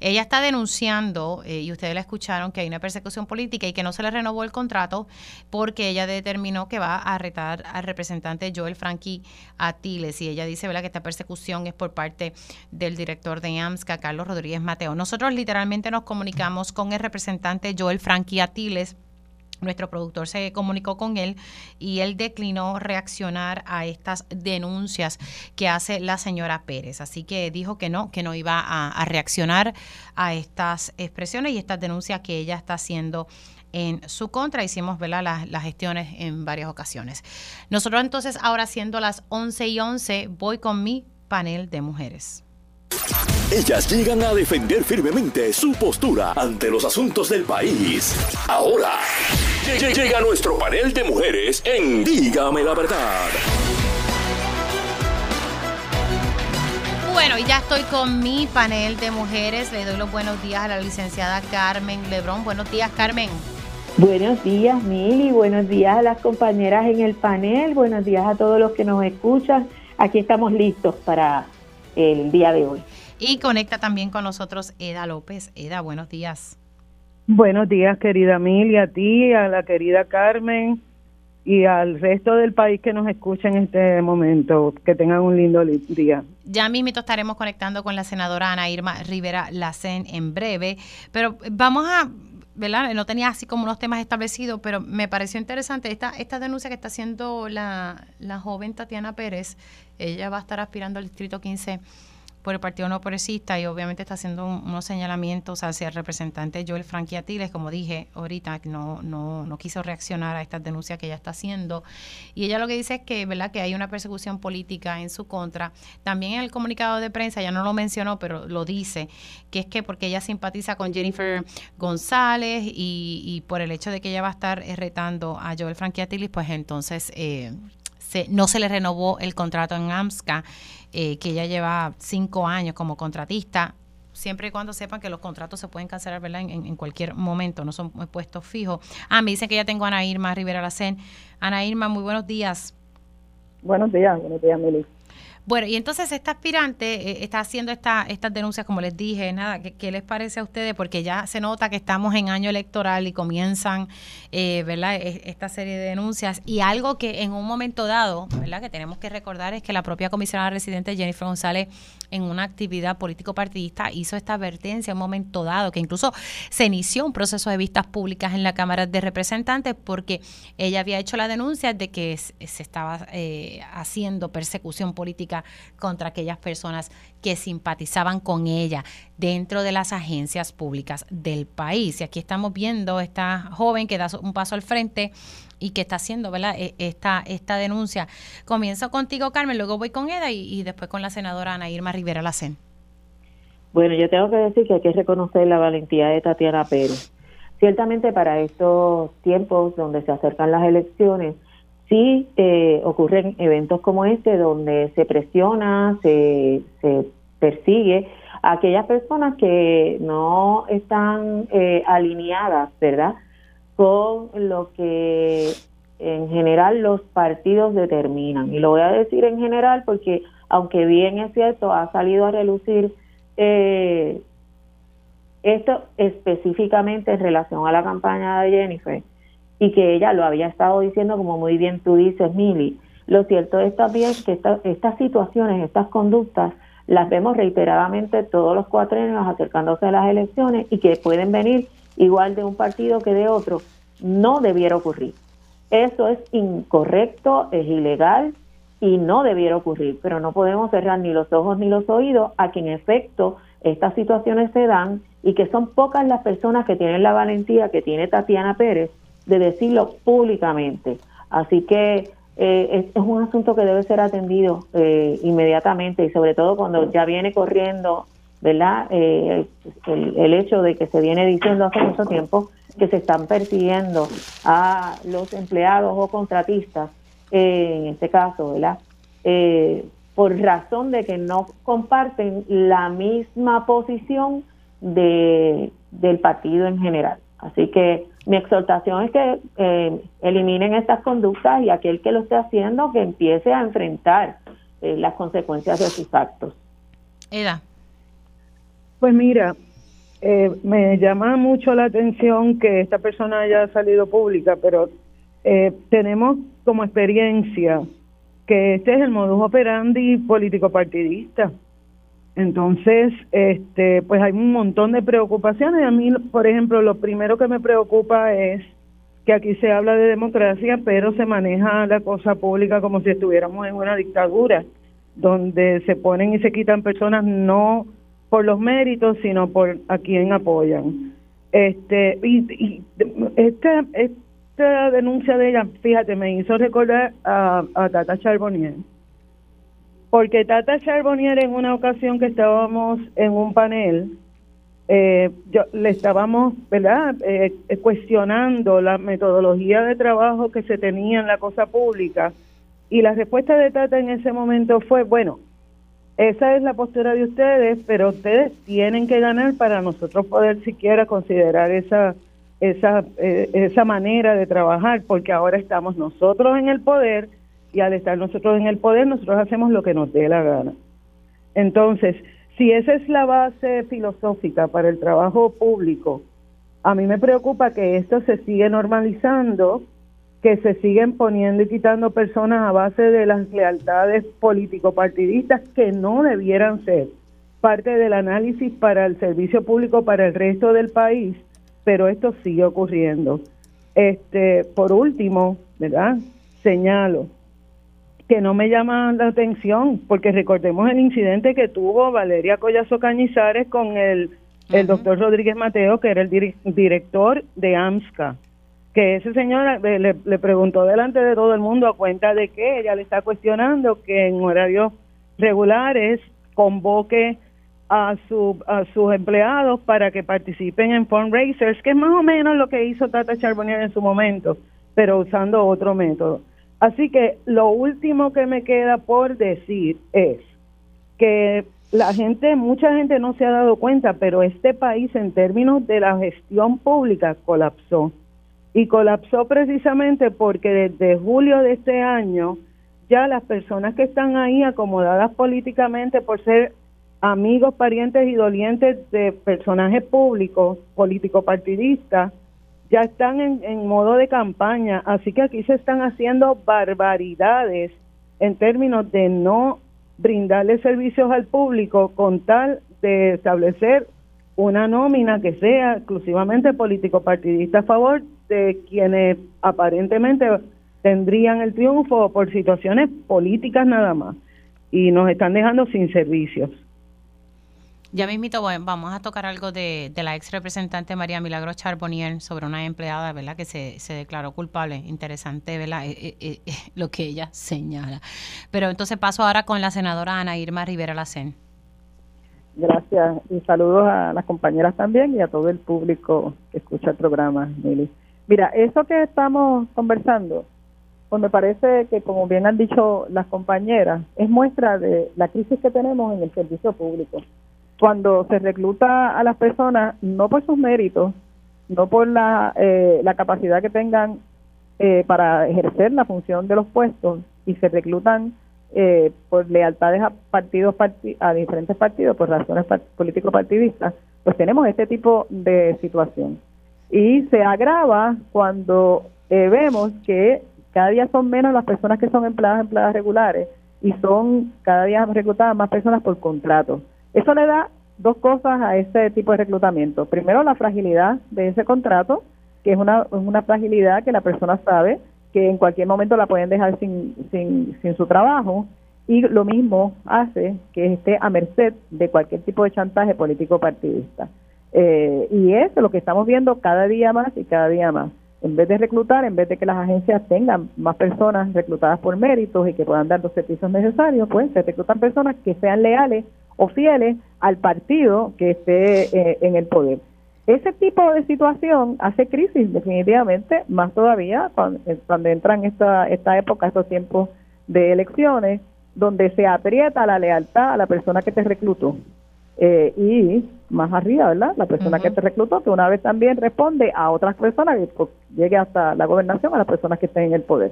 ella está denunciando, eh, y ustedes la escucharon, que hay una persecución política y que no se le renovó el contrato porque ella determinó que va a retar al representante Joel Frankie Atiles. Y ella dice ¿verdad? que esta persecución es por parte del director de AMSCA, Carlos Rodríguez Mateo. Nosotros literalmente nos comunicamos con el representante Joel Frankie Atiles nuestro productor se comunicó con él y él declinó reaccionar a estas denuncias que hace la señora Pérez. Así que dijo que no, que no iba a, reaccionar a estas expresiones y estas denuncias que ella está haciendo en su contra. Hicimos Las, las, gestiones en varias ocasiones. Nosotros entonces, ahora siendo las 11 y 11, voy con mi panel de mujeres. Ellas llegan a defender firmemente su postura ante los asuntos del país. Ahora, llega nuestro panel de mujeres en Dígame la verdad. Bueno, y ya estoy con mi panel de mujeres. Le doy los buenos días a la licenciada Carmen Lebrón. Buenos días, Carmen. Buenos días, Mili. Buenos días a las compañeras en el panel. Buenos días a todos los que nos escuchan. Aquí estamos listos para el día de hoy. Y conecta también con nosotros Eda López. Eda, buenos días. Buenos días, querida Mili, a ti, a la querida Carmen y al resto del país que nos escucha en este momento. Que tengan un lindo día. Ya mismo estaremos conectando con la senadora Ana Irma Rivera Lacen en breve, pero vamos a ¿verdad? No tenía así como unos temas establecidos, pero me pareció interesante esta, esta denuncia que está haciendo la, la joven Tatiana Pérez. Ella va a estar aspirando al Distrito 15 por el Partido No Progresista y obviamente está haciendo unos señalamientos hacia el representante Joel Frankie Atiles, como dije ahorita, no, no, no quiso reaccionar a estas denuncias que ella está haciendo. Y ella lo que dice es que, ¿verdad? que hay una persecución política en su contra. También en el comunicado de prensa, ya no lo mencionó, pero lo dice, que es que porque ella simpatiza con Jennifer González y, y por el hecho de que ella va a estar retando a Joel Frankie Atiles, pues entonces eh, se, no se le renovó el contrato en AMSCA eh, que ella lleva cinco años como contratista, siempre y cuando sepan que los contratos se pueden cancelar ¿verdad? En, cualquier momento, no son puestos fijos. Ah, me dicen que ya tengo Ana Irma Rivera Lacen. Ana Irma, muy buenos días. Buenos días, buenos días, Meli. Bueno, y entonces esta aspirante eh, está haciendo esta, estas denuncias, como les dije, nada, ¿qué, les parece a ustedes? Porque ya se nota que estamos en año electoral y comienzan, eh, ¿verdad?, e, esta serie de denuncias. Y algo que en un momento dado, ¿verdad?, que tenemos que recordar es que la propia comisionada residente Jennifer González, en una actividad político-partidista, hizo esta advertencia en un momento dado, que incluso se inició un proceso de vistas públicas en la Cámara de Representantes porque ella había hecho la denuncia de que se estaba eh, haciendo persecución política contra aquellas personas que simpatizaban con ella dentro de las agencias públicas del país. Y aquí estamos viendo esta joven que da un paso al frente y que está haciendo ¿verdad? E, esta, esta denuncia. Comienzo contigo, Carmen, luego voy con Eda y, después con la senadora Ana Irma Rivera Lacen. Bueno, yo tengo que decir que hay que reconocer la valentía de Tatiana Pérez. Ciertamente para estos tiempos donde se acercan las elecciones, sí eh, ocurren eventos como este donde se presiona, se, persigue a aquellas personas que no están eh, alineadas, ¿verdad?, con lo que en general los partidos determinan. Y lo voy a decir en general porque, aunque bien es cierto, ha salido a relucir eh, esto específicamente en relación a la campaña de Jennifer, y que ella lo había estado diciendo, como muy bien tú dices, Mili. Lo cierto es también que estas situaciones, estas conductas, las vemos reiteradamente todos los cuatro años acercándose a las elecciones y que pueden venir igual de un partido que de otro. No debiera ocurrir. Eso es incorrecto, es ilegal y no debiera ocurrir, pero no podemos cerrar ni los ojos ni los oídos a que en efecto estas situaciones se dan y que son pocas las personas que tienen la valentía que tiene Tatiana Pérez de decirlo públicamente. Así que eh, es, un asunto que debe ser atendido eh, inmediatamente y sobre todo cuando ya viene corriendo, ¿verdad? Eh, el, hecho de que se viene diciendo hace mucho tiempo que se están persiguiendo a los empleados o contratistas, eh, en este caso, ¿verdad? Eh, por razón de que no comparten la misma posición de, del partido en general. Así que mi exhortación es que eh, eliminen estas conductas y aquel que lo esté haciendo que empiece a enfrentar eh, las consecuencias de sus actos. Eda. Pues mira, eh, me llama mucho la atención que esta persona haya salido pública, pero tenemos como experiencia que este es el modus operandi político partidista. Entonces, este, pues hay un montón de preocupaciones. A mí, por ejemplo, lo primero que me preocupa es que aquí se habla de democracia, pero se maneja la cosa pública como si estuviéramos en una dictadura, donde se ponen y se quitan personas no por los méritos, sino por a quien apoyan. Este, y, y esta, esta denuncia de ella, fíjate, me hizo recordar a, a Tata Charbonnier porque Tata Charbonnier en una ocasión que estábamos en un panel, eh, yo, le estábamos, ¿verdad?, eh, cuestionando la metodología de trabajo que se tenía en la cosa pública y la respuesta de Tata en ese momento fue, bueno, esa es la postura de ustedes, pero ustedes tienen que ganar para nosotros poder siquiera considerar esa esa eh, esa manera de trabajar, porque ahora estamos nosotros en el poder y al estar nosotros en el poder, nosotros hacemos lo que nos dé la gana. Entonces, si esa es la base filosófica para el trabajo público, a mí me preocupa que esto se sigue normalizando, que se siguen poniendo y quitando personas a base de las lealtades político-partidistas que no debieran ser parte del análisis para el servicio público para el resto del país, pero esto sigue ocurriendo. Este, por último, ¿verdad? Señalo que no me llama la atención, porque recordemos el incidente que tuvo Valeria Collazo Cañizares con el, el doctor Rodríguez Mateo, que era el director de AMSCA, que ese señor le, le, preguntó delante de todo el mundo a cuenta de que ella le está cuestionando que en horarios regulares convoque a, su, a sus empleados para que participen en fundraisers, que es más o menos lo que hizo Tata Charbonnier en su momento, pero usando otro método. Así que lo último que me queda por decir es que la gente, mucha gente no se ha dado cuenta, pero este país en términos de la gestión pública colapsó. Y colapsó precisamente porque desde julio de este año ya las personas que están ahí acomodadas políticamente por ser amigos, parientes y dolientes de personajes públicos, político partidistas, ya están en, modo de campaña, así que aquí se están haciendo barbaridades en términos de no brindarle servicios al público con tal de establecer una nómina que sea exclusivamente político partidista a favor de quienes aparentemente tendrían el triunfo por situaciones políticas nada más y nos están dejando sin servicios. Ya mismito bueno, vamos a tocar algo de, la ex representante María Milagro Charbonnier sobre una empleada, ¿verdad? Que se, se declaró culpable. Interesante, ¿verdad? Eh, eh, eh, lo que ella señala. Pero entonces paso ahora con la senadora Ana Irma Rivera Lacen. Gracias y saludos a las compañeras también y a todo el público que escucha el programa, Mili. Mira, eso que estamos conversando, pues me parece que como bien han dicho las compañeras, es muestra de la crisis que tenemos en el servicio público cuando se recluta a las personas no por sus méritos, no por la, eh, la capacidad que tengan eh, para ejercer la función de los puestos y se reclutan eh, por lealtades a partidos a diferentes partidos por razones político partidistas, pues tenemos este tipo de situación. Y se agrava cuando vemos que cada día son menos las personas que son empleadas empleadas regulares y son cada día reclutadas más personas por contrato. Eso le da dos cosas a ese tipo de reclutamiento. Primero, la fragilidad de ese contrato, que es una, fragilidad que la persona sabe que en cualquier momento la pueden dejar sin, sin, su trabajo y lo mismo hace que esté a merced de cualquier tipo de chantaje político partidista. Eh, y eso es lo que estamos viendo cada día más y cada día más. En vez de reclutar, en vez de que las agencias tengan más personas reclutadas por méritos y que puedan dar los servicios necesarios, pues se reclutan personas que sean leales o fieles al partido que esté eh, en el poder. ese tipo de situación hace crisis definitivamente, más todavía cuando, eh, cuando entran esta, esta época, estos tiempos de elecciones, donde se aprieta la lealtad a la persona que te reclutó. Eh, y más arriba, ¿verdad? La persona que te reclutó, que una vez también responde a otras personas, que pues, llegue hasta la gobernación, a las personas que estén en el poder.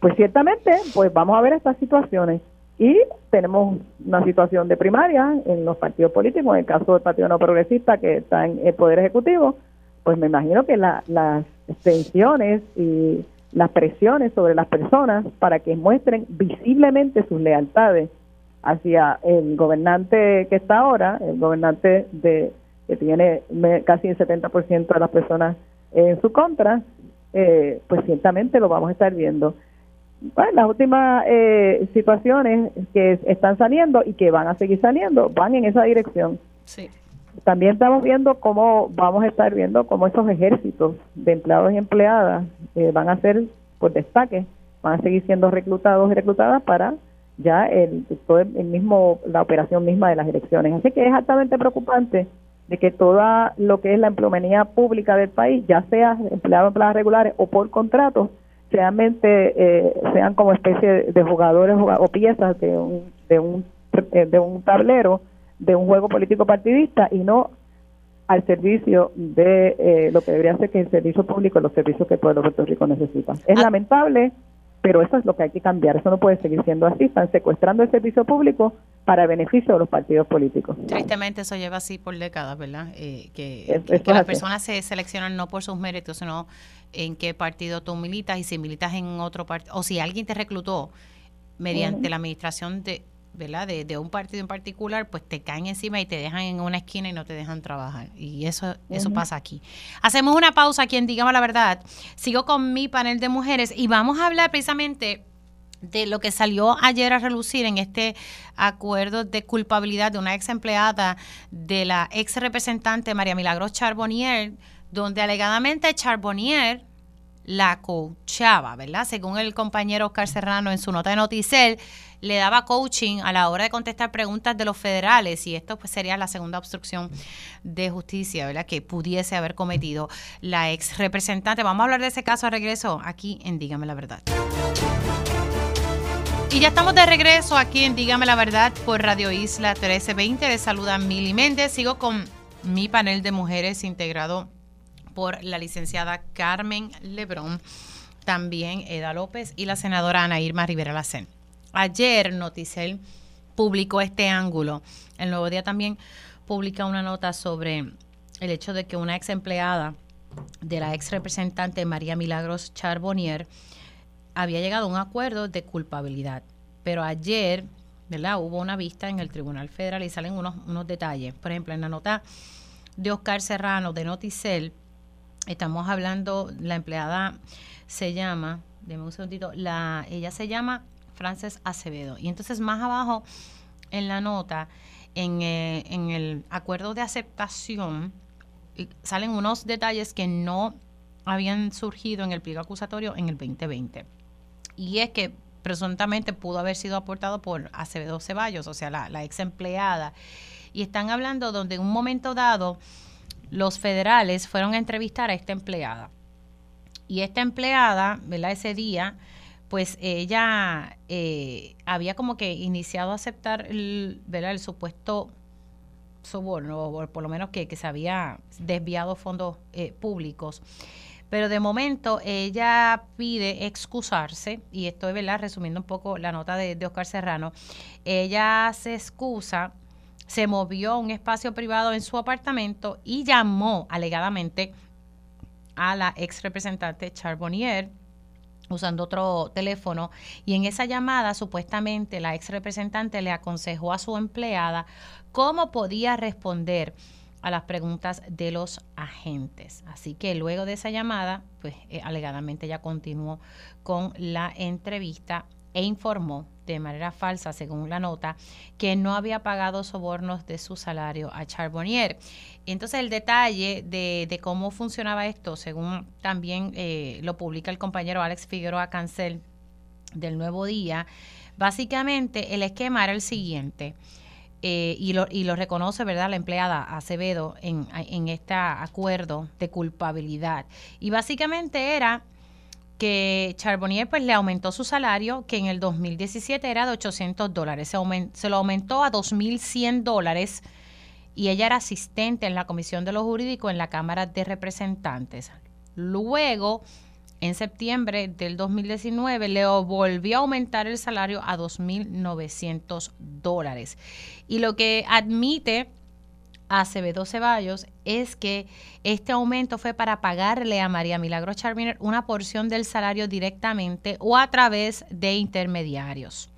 Pues ciertamente, pues vamos a ver estas situaciones. Y tenemos una situación de primaria en los partidos políticos, en el caso del Partido No Progresista, que está en el Poder Ejecutivo, pues me imagino que las tensiones y las presiones sobre las personas para que muestren visiblemente sus lealtades hacia el gobernante que está ahora, el gobernante de que tiene casi el 70% de las personas en su contra, eh, pues ciertamente lo vamos a estar viendo. Bueno, las últimas eh, situaciones que están saliendo y que van a seguir saliendo van en esa dirección. Sí. También estamos viendo cómo vamos a estar viendo cómo esos ejércitos de empleados y empleadas eh, van a ser por destaque, van a seguir siendo reclutados y reclutadas para ya el, todo el mismo la operación misma de las elecciones. Así que es altamente preocupante de que toda lo que es la empleomanía pública del país, ya sea empleados empleadas regulares o por contratos, realmente eh, sean como especie de jugadores o piezas de un, de un, eh, de un tablero de un juego político partidista y no al servicio de eh, lo que debería ser que el servicio público, los servicios que el pueblo de Puerto Rico necesita. Es ah. lamentable, pero eso es lo que hay que cambiar. Eso no puede seguir siendo así. Están secuestrando el servicio público para beneficio de los partidos políticos. Tristemente eso lleva así por décadas, ¿verdad? Eh, que, las personas se seleccionan no por sus méritos, sino en qué partido tú militas y si militas en otro partido, o si alguien te reclutó mediante la administración de ¿verdad? De, un partido en particular, pues te caen encima y te dejan en una esquina y no te dejan trabajar. Y eso, eso pasa aquí. Hacemos una pausa aquí en Digamos la Verdad. Sigo con mi panel de mujeres y vamos a hablar precisamente de lo que salió ayer a relucir en este acuerdo de culpabilidad de una ex empleada de la ex representante María Milagros Charbonnier, donde alegadamente Charbonnier la coachaba, ¿verdad? Según el compañero Oscar Serrano en su nota de Noticel, le daba coaching a la hora de contestar preguntas de los federales y esto pues sería la segunda obstrucción de justicia, ¿verdad? Que pudiese haber cometido la ex representante. Vamos a hablar de ese caso a regreso aquí en Dígame la Verdad. Y ya estamos de regreso aquí en Dígame la Verdad por Radio Isla 1320. Les saluda Mili Méndez. Sigo con mi panel de mujeres integrado por la licenciada Carmen Lebrón, también Eda López y la senadora Ana Irma Rivera Lacen. Ayer Noticel publicó este ángulo. El Nuevo Día también publica una nota sobre el hecho de que una ex empleada de la ex representante María Milagros Charbonnier había llegado a un acuerdo de culpabilidad. Pero ayer, ¿verdad? Hubo una vista en el Tribunal Federal y salen unos, unos detalles. Por ejemplo, en la nota de Oscar Serrano de Noticel, Estamos hablando, la empleada se llama, deme un segundito, la, ella se llama Frances Acevedo. Y entonces más abajo en la nota, en, eh, en el acuerdo de aceptación, salen unos detalles que no habían surgido en el pliego acusatorio en el 2020. Y es que presuntamente pudo haber sido aportado por Acevedo Ceballos, o sea, la, la ex empleada. Y están hablando donde en un momento dado los federales fueron a entrevistar a esta empleada. Y esta empleada, ¿verdad? Ese día, pues ella eh, había como que iniciado a aceptar el, ¿verdad? el supuesto soborno, o por lo menos que, se había desviado fondos eh, públicos. Pero de momento ella pide excusarse, y estoy ¿verdad? resumiendo un poco la nota de, de Oscar Serrano, ella se excusa se movió a un espacio privado en su apartamento y llamó alegadamente a la ex representante Charbonnier usando otro teléfono y en esa llamada supuestamente la ex representante le aconsejó a su empleada cómo podía responder a las preguntas de los agentes. Así que luego de esa llamada, pues eh, alegadamente ya continuó con la entrevista e informó de manera falsa, según la nota, que no había pagado sobornos de su salario a Charbonnier. Entonces el detalle de, cómo funcionaba esto, según también eh, lo publica el compañero Alex Figueroa Cancel del Nuevo Día, básicamente el esquema era el siguiente. Eh, y, lo, y lo reconoce, ¿verdad?, la empleada Acevedo en, en este acuerdo de culpabilidad. Y básicamente era que Charbonnier pues le aumentó su salario, que en el 2017 era de 800 dólares, se, se lo aumentó a 2.100 dólares y ella era asistente en la Comisión de lo Jurídico en la Cámara de Representantes. Luego, en septiembre del 2019, le volvió a aumentar el salario a 2.900 dólares. Y lo que admite Acevedo Ceballos es que este aumento fue para pagarle a María Milagro Charbonnier una porción del salario directamente o a través de intermediarios.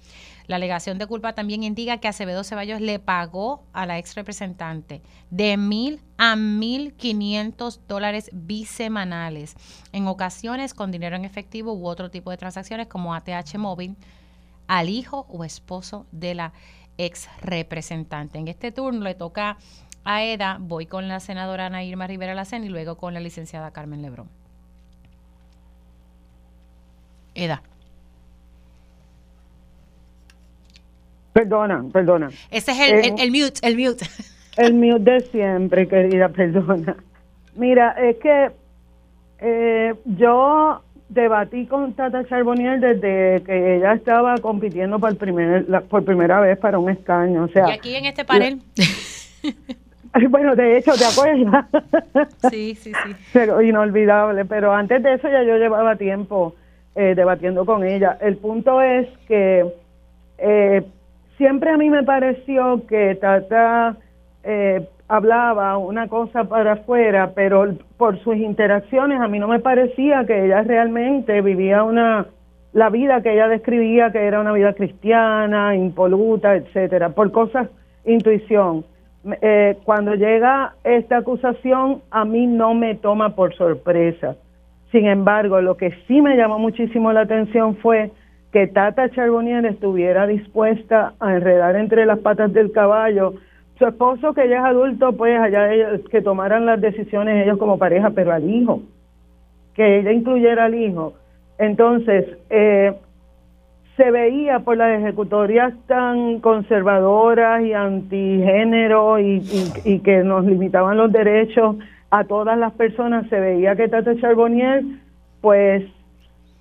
La alegación de culpa también indica que Acevedo Ceballos le pagó a la ex representante de mil a mil quinientos dólares bisemanales, en ocasiones con dinero en efectivo u otro tipo de transacciones como ATH móvil, al hijo o esposo de la ex representante. En este turno le toca a EDA, voy con la senadora Ana Irma Rivera Lacen y luego con la licenciada Carmen Lebrón. EDA. Perdona, perdona. Ese es el, el, el, mute, el mute. *laughs* El mute de siempre, querida, perdona. Mira, es que eh, yo debatí con Tata Charbonnier desde que ella estaba compitiendo por, primer, por primera vez para un escaño. O sea, y aquí en este panel. *laughs* bueno, de hecho, ¿te acuerdas? sí, sí, sí. *laughs* Pero inolvidable. Pero antes de eso ya yo llevaba tiempo eh, debatiendo con ella. El punto es que eh, siempre a mí me pareció que Tata eh, hablaba una cosa para afuera, pero por sus interacciones a mí no me parecía que ella realmente vivía una la vida que ella describía que era una vida cristiana, impoluta, etcétera, por cosas intuición. Eh, cuando llega esta acusación a mí no me toma por sorpresa. Sin embargo, lo que sí me llamó muchísimo la atención fue que Tata Charbonnier estuviera dispuesta a enredar entre las patas del caballo su esposo que ya es adulto, pues allá ellos, que tomaran las decisiones ellos como pareja, pero al hijo, que ella incluyera al hijo. Entonces, eh, se veía por las ejecutorias tan conservadoras y antigénero y, y, y, que nos limitaban los derechos a todas las personas, se veía que Tata Charbonnier, pues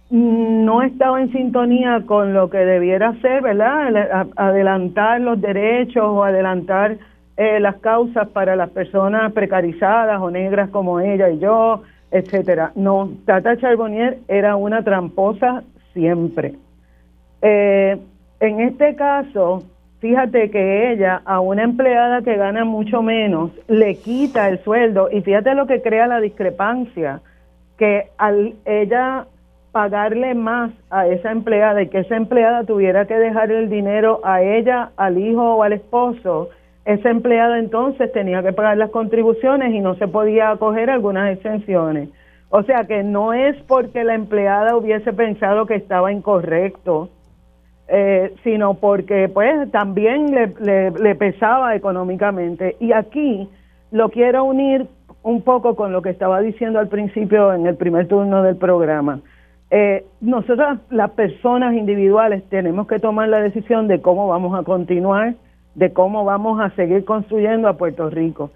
no estaba en sintonía con lo que debiera ser, ¿verdad? Adelantar los derechos o adelantar eh, las causas para las personas precarizadas o negras como ella y yo, etcétera. No, Tata Charbonnier era una tramposa siempre. Eh, en este caso, fíjate que ella a una empleada que gana mucho menos le quita el sueldo y fíjate lo que crea la discrepancia, que al ella pagarle más a esa empleada y que esa empleada tuviera que dejar el dinero a ella, al hijo o al esposo, esa empleada entonces tenía que pagar las contribuciones y no se podía acoger algunas exenciones. O sea que no es porque la empleada hubiese pensado que estaba incorrecto, eh, sino porque pues también le, le pesaba económicamente. Y aquí lo quiero unir un poco con lo que estaba diciendo al principio en el primer turno del programa. Eh, nosotros, las personas individuales, tenemos que tomar la decisión de cómo vamos a continuar, de cómo vamos a seguir construyendo a Puerto Rico.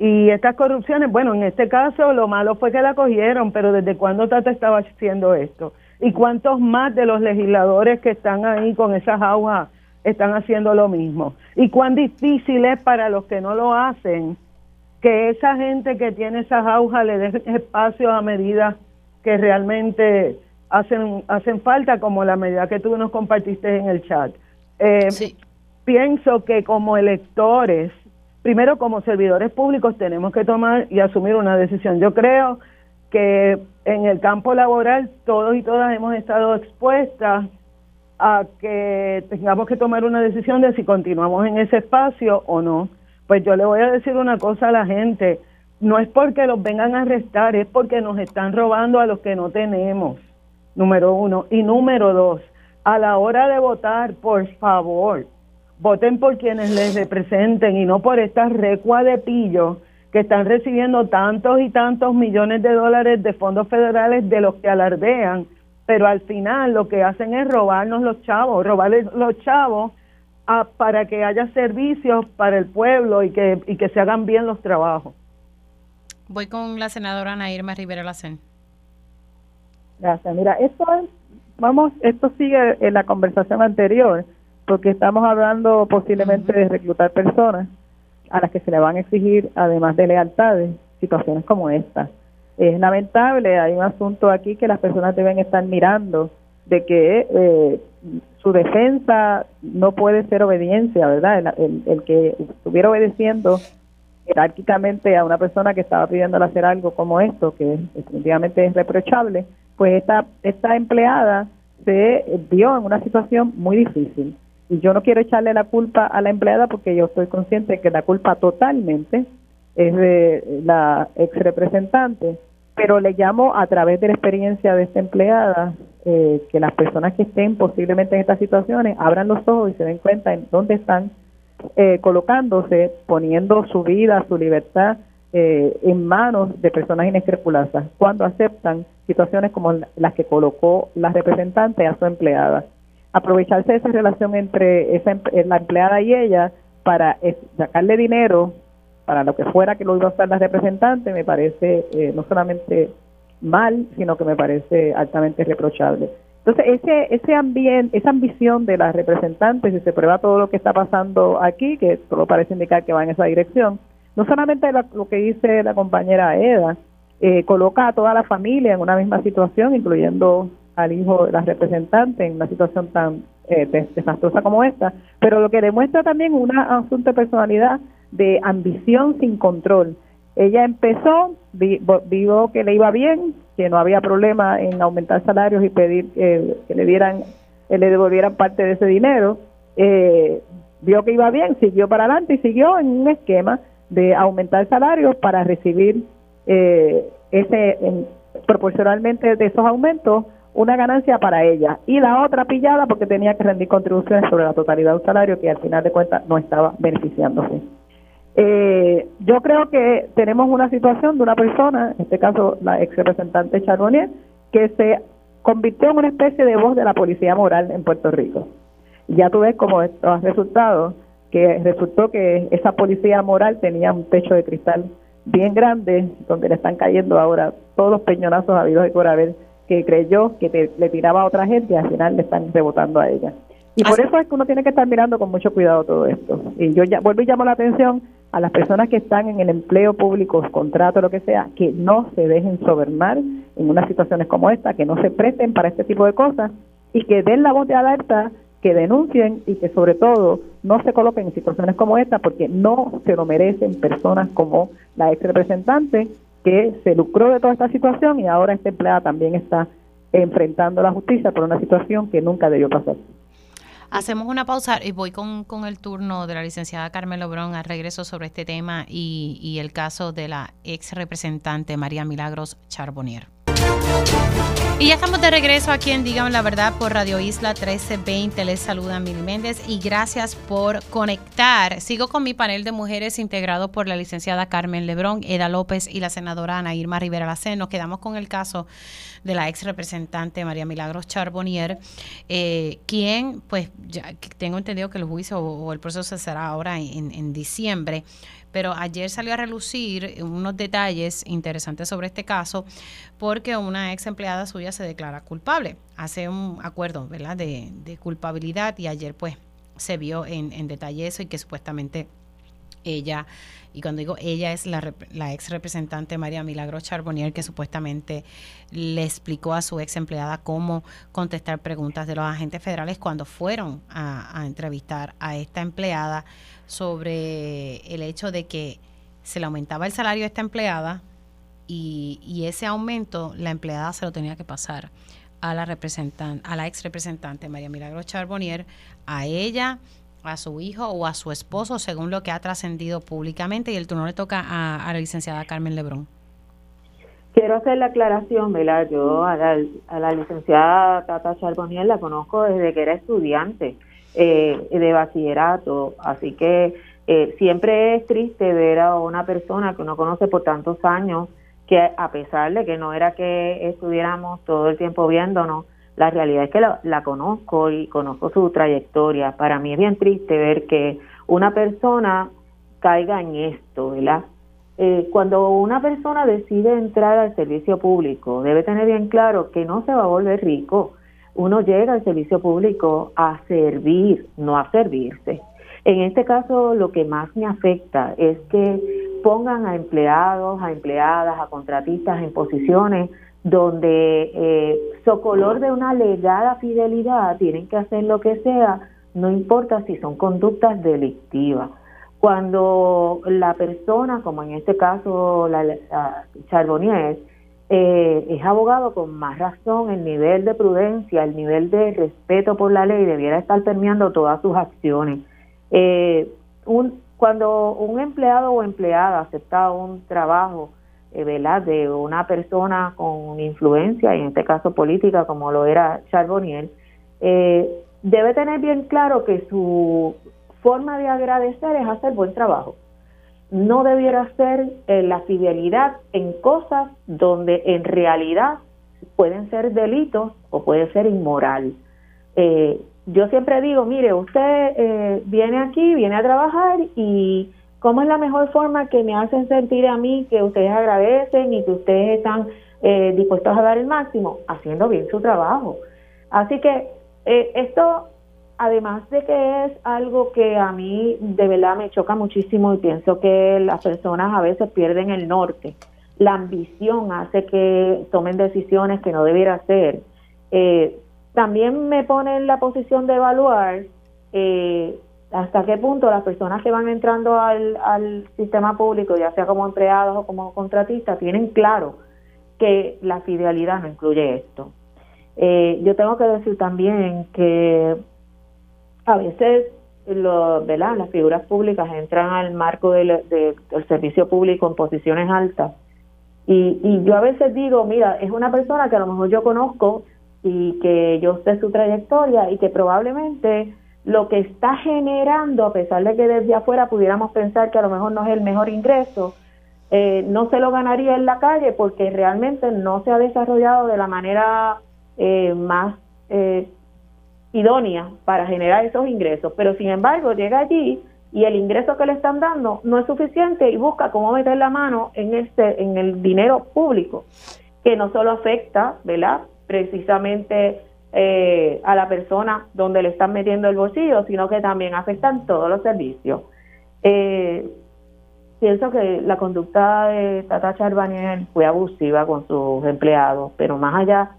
Y estas corrupciones, bueno, en este caso lo malo fue que la cogieron, pero ¿desde cuándo Tata estaba haciendo esto? ¿Y cuántos más de los legisladores que están ahí con esas aguas están haciendo lo mismo? ¿Y cuán difícil es para los que no lo hacen que esa gente que tiene esas agujas le dé espacio a medida que realmente hacen, hacen falta, como la medida que tú nos compartiste en el chat. Eh, pienso que como electores, primero como servidores públicos tenemos que tomar y asumir una decisión. Yo creo que en el campo laboral todos y todas hemos estado expuestas a que tengamos que tomar una decisión de si continuamos en ese espacio o no. Pues yo le voy a decir una cosa a la gente, no es porque los vengan a arrestar, es porque nos están robando a los que no tenemos número uno. Y número dos, a la hora de votar, por favor, voten por quienes les representen y no por estas recua de pillo que están recibiendo tantos y tantos millones de dólares de fondos federales de los que alardean, pero al final lo que hacen es robarnos los chavos, robarles los chavos para que haya servicios para el pueblo y que, y que se hagan bien los trabajos. Voy con la senadora Ana Irma Rivera Lacen. Gracias. Mira, esto vamos, esto sigue en la conversación anterior, porque estamos hablando posiblemente de reclutar personas a las que se le van a exigir, además de lealtades, situaciones como esta. Es lamentable, hay un asunto aquí que las personas deben estar mirando de que eh, su defensa no puede ser obediencia, ¿verdad? El, el, que estuviera obedeciendo jerárquicamente a una persona que estaba pidiéndole hacer algo como esto, que definitivamente es reprochable, pues esta, esta empleada se vio en una situación muy difícil. Y yo no quiero echarle la culpa a la empleada porque yo estoy consciente que la culpa totalmente es de la ex representante, pero le llamo a través de la experiencia de esta empleada eh, que las personas que estén posiblemente en estas situaciones abran los ojos y se den cuenta en dónde están eh, colocándose, poniendo su vida, su libertad eh, en manos de personas inescrupulosas cuando aceptan situaciones como las que colocó la representante a su empleada. Aprovecharse de esa relación entre esa, la empleada y ella para sacarle dinero para lo que fuera que lo iba a usar la representante me parece eh, no solamente mal, sino que me parece altamente reprochable. Entonces, ese, ese ambiente, esa ambición de las representantes, si se prueba todo lo que está pasando aquí, que todo parece indicar que va en esa dirección, no solamente lo, que dice la compañera Eda, eh, coloca a toda la familia en una misma situación, incluyendo al hijo de la representante en una situación tan eh, desastrosa como esta, pero lo que demuestra también un asunto de personalidad de ambición sin control. Ella empezó, vio que le iba bien, que no había problema en aumentar salarios y pedir que le dieran, le devolvieran parte de ese dinero. Eh, vio que iba bien, siguió para adelante y siguió en un esquema de aumentar salarios para recibir eh, ese proporcionalmente de esos aumentos una ganancia para ella y la otra pillada porque tenía que rendir contribuciones sobre la totalidad del salario que al final de cuentas no estaba beneficiándose. Eh, yo creo que tenemos una situación de una persona, en este caso la ex representante Charbonnier, que se convirtió en una especie de voz de la policía moral en Puerto Rico. Ya tú ves cómo esto ha resultado, que resultó que esa policía moral tenía un techo de cristal bien grande, donde le están cayendo ahora todos los peñonazos habidos y por haber, que creyó que le tiraba a otra gente y al final le están rebotando a ella. Y por eso es que uno tiene que estar mirando con mucho cuidado todo esto. Y yo ya vuelvo y llamo la atención a las personas que están en el empleo público, contrato, lo que sea, que no se dejen sobernar en unas situaciones como esta, que no se presten para este tipo de cosas y que den la voz de alerta, que denuncien y que sobre todo no se coloquen en situaciones como esta porque no se lo merecen personas como la ex representante que se lucró de toda esta situación y ahora esta empleada también está enfrentando la justicia por una situación que nunca debió pasar. Hacemos una pausa y voy con, el turno de la licenciada Carmen Lobrón al regreso sobre este tema y, y el caso de la ex representante María Milagros Charbonnier. Y ya estamos de regreso aquí en Digan la Verdad por Radio Isla 1320. Les saluda Mil Méndez y gracias por conectar. Sigo con mi panel de mujeres integrado por la licenciada Carmen Lebrón, Eda López y la senadora Ana Irma Rivera Lacén. Nos quedamos con el caso de la ex representante María Milagros Charbonnier, eh, quien, pues, ya tengo entendido que el juicio o, el proceso se será ahora en, en diciembre pero ayer salió a relucir unos detalles interesantes sobre este caso porque una ex empleada suya se declara culpable. Hace un acuerdo ¿verdad? De, culpabilidad y ayer pues se vio en, en detalle eso y que supuestamente ella, y cuando digo ella es la, la, ex representante María Milagro Charbonnier, que supuestamente le explicó a su ex empleada cómo contestar preguntas de los agentes federales cuando fueron a entrevistar a esta empleada sobre el hecho de que se le aumentaba el salario a esta empleada y, ese aumento la empleada se lo tenía que pasar a la representante, a la ex representante María Milagro Charbonnier, a ella, a su hijo o a su esposo, según lo que ha trascendido públicamente, y el turno le toca a, la licenciada Carmen Lebrón. Quiero hacer la aclaración, ¿verdad? Yo a la, a la licenciada Tata Charbonnier la conozco desde que era estudiante eh, de bachillerato, así que eh, siempre es triste ver a una persona que uno conoce por tantos años, que a pesar de que no era que estuviéramos todo el tiempo viéndonos, La realidad es que la, la conozco y conozco su trayectoria. Para mí es bien triste ver que una persona caiga en esto, ¿verdad? Eh, cuando una persona decide entrar al servicio público, debe tener bien claro que no se va a volver rico. Uno llega al servicio público a servir, no a servirse. En este caso, lo que más me afecta es que pongan a empleados, a empleadas, a contratistas en posiciones donde eh, socolor de una legada fidelidad tienen que hacer lo que sea, no importa si son conductas delictivas. Cuando la persona, como en este caso la, Charbonnier, eh, es abogado con más razón, el nivel de prudencia, el nivel de respeto por la ley debiera estar permeando todas sus acciones. Eh, un, cuando un empleado o empleada acepta un trabajo eh, de una persona con influencia, y en este caso política, como lo era Charbonnier, eh, debe tener bien claro que su forma de agradecer es hacer buen trabajo. No debiera ser eh, la fidelidad en cosas donde en realidad pueden ser delitos o puede ser inmoral. Eh, yo siempre digo, mire, usted eh, viene aquí, viene a trabajar y ¿cómo es la mejor forma que me hacen sentir a mí que ustedes agradecen y que ustedes están dispuestos a dar el máximo? Haciendo bien su trabajo. Así que esto además de que es algo que a mí de verdad me choca muchísimo y pienso que las personas a veces pierden el norte, la ambición hace que tomen decisiones que no debiera hacer. Eh, también me pone en la posición de evaluar eh, hasta qué punto las personas que van entrando al, sistema público, ya sea como empleados o como contratistas, tienen claro que la fidelidad no incluye esto. Eh, yo tengo que decir también que a veces lo, ¿verdad? las figuras públicas entran al marco del, servicio público en posiciones altas. Y, y yo a veces digo, mira, es una persona que a lo mejor yo conozco y que yo sé su trayectoria y que probablemente lo que está generando, a pesar de que desde afuera pudiéramos pensar que a lo mejor no es el mejor ingreso, eh, no se lo ganaría en la calle porque realmente no se ha desarrollado de la manera eh, más eh, idónea para generar esos ingresos, pero sin embargo llega allí y el ingreso que le están dando no es suficiente y busca cómo meter la mano en este en el dinero público que no solo afecta, ¿verdad? Precisamente eh, a la persona donde le están metiendo el bolsillo, sino que también afectan todos los servicios. Eh, pienso que la conducta de Tata Charbaniel fue abusiva con sus empleados, pero más allá,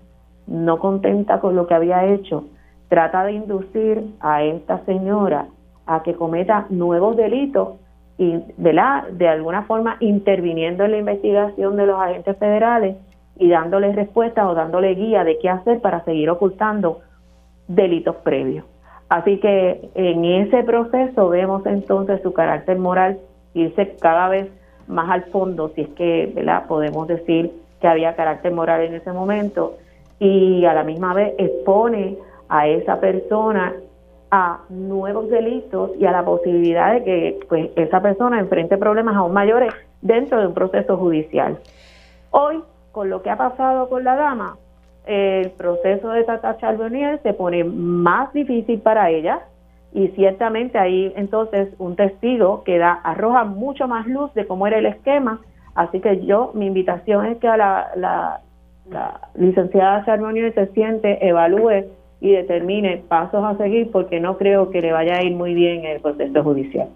no contenta con lo que había hecho, trata de inducir a esta señora a que cometa nuevos delitos y de alguna forma interviniendo en la investigación de los agentes federales y dándole respuesta o dándole guía de qué hacer para seguir ocultando delitos previos. Así que en ese proceso vemos entonces su carácter moral irse cada vez más al fondo, si es que ¿verdad? podemos decir que había carácter moral en ese momento, y a la misma vez expone a esa persona a nuevos delitos y a la posibilidad de que pues, esa persona enfrente problemas aún mayores dentro de un proceso judicial. Hoy, con lo que ha pasado con la dama, el proceso de Tata Charbonnier se pone más difícil para ella y ciertamente ahí entonces un testigo que da, arroja mucho más luz de cómo era el esquema. Así que yo, mi invitación es que a la, la, la licenciada Charbonnier se siente, evalúe y determine pasos a seguir porque no creo que le vaya a ir muy bien el proceso judicial.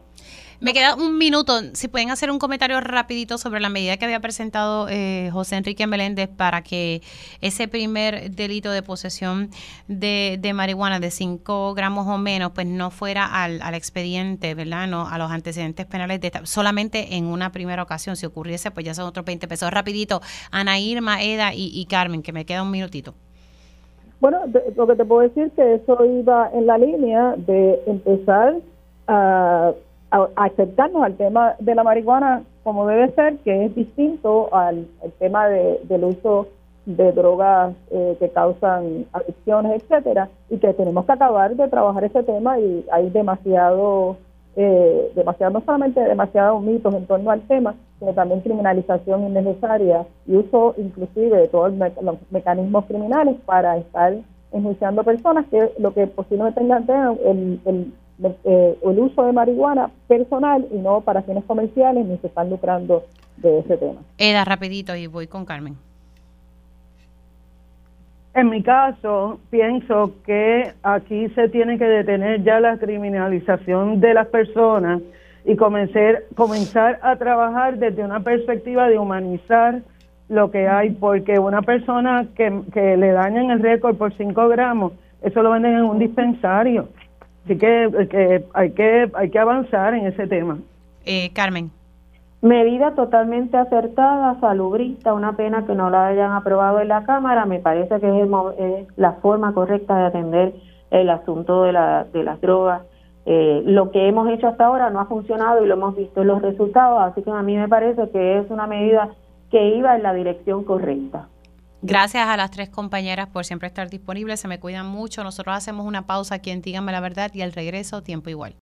Me queda un minuto. Si pueden hacer un comentario rapidito sobre la medida que había presentado eh, José Enrique Meléndez para que ese primer delito de posesión de, marihuana de 5 gramos o menos, pues no fuera al, expediente, ¿verdad? No a los antecedentes penales de solamente en una primera ocasión. Si ocurriese, pues ya son otros 20 pesos. Rapidito, Ana Irma, Eda y Carmen, que me queda un minutito. Bueno, lo que te puedo decir que eso iba en la línea de empezar a, aceptarnos al tema de la marihuana como debe ser, que es distinto al, tema del uso de drogas eh, que causan adicciones, etcétera, y que tenemos que acabar de trabajar ese tema y hay demasiado eh, demasiado, no solamente demasiados mitos en torno al tema, sino también criminalización innecesaria y uso inclusive de todos los mecanismos criminales para estar enjuiciando personas que lo que posiblemente tengan el, el, eh, el uso de marihuana personal y no para fines comerciales ni se están lucrando de ese tema. Eda, rapidito y voy con Carmen. En mi caso, pienso que aquí se tiene que detener ya la criminalización de las personas y comenzar, comenzar a trabajar desde una perspectiva de humanizar lo que hay, porque una persona que, que le dañan el récord por 5 gramos, eso lo venden en un dispensario. Así que, que, hay que hay que avanzar en ese tema. Eh, Carmen. Medida totalmente acertada, salubrista, una pena que no la hayan aprobado en la Cámara, me parece que es, la forma correcta de atender el asunto de, la, de las drogas. Eh, lo que hemos hecho hasta ahora no ha funcionado y lo hemos visto en los resultados, así que a mí me parece que es una medida que iba en la dirección correcta. Gracias a las tres compañeras por siempre estar disponibles, se me cuidan mucho. Nosotros hacemos una pausa aquí en Díganme la Verdad y al regreso tiempo igual.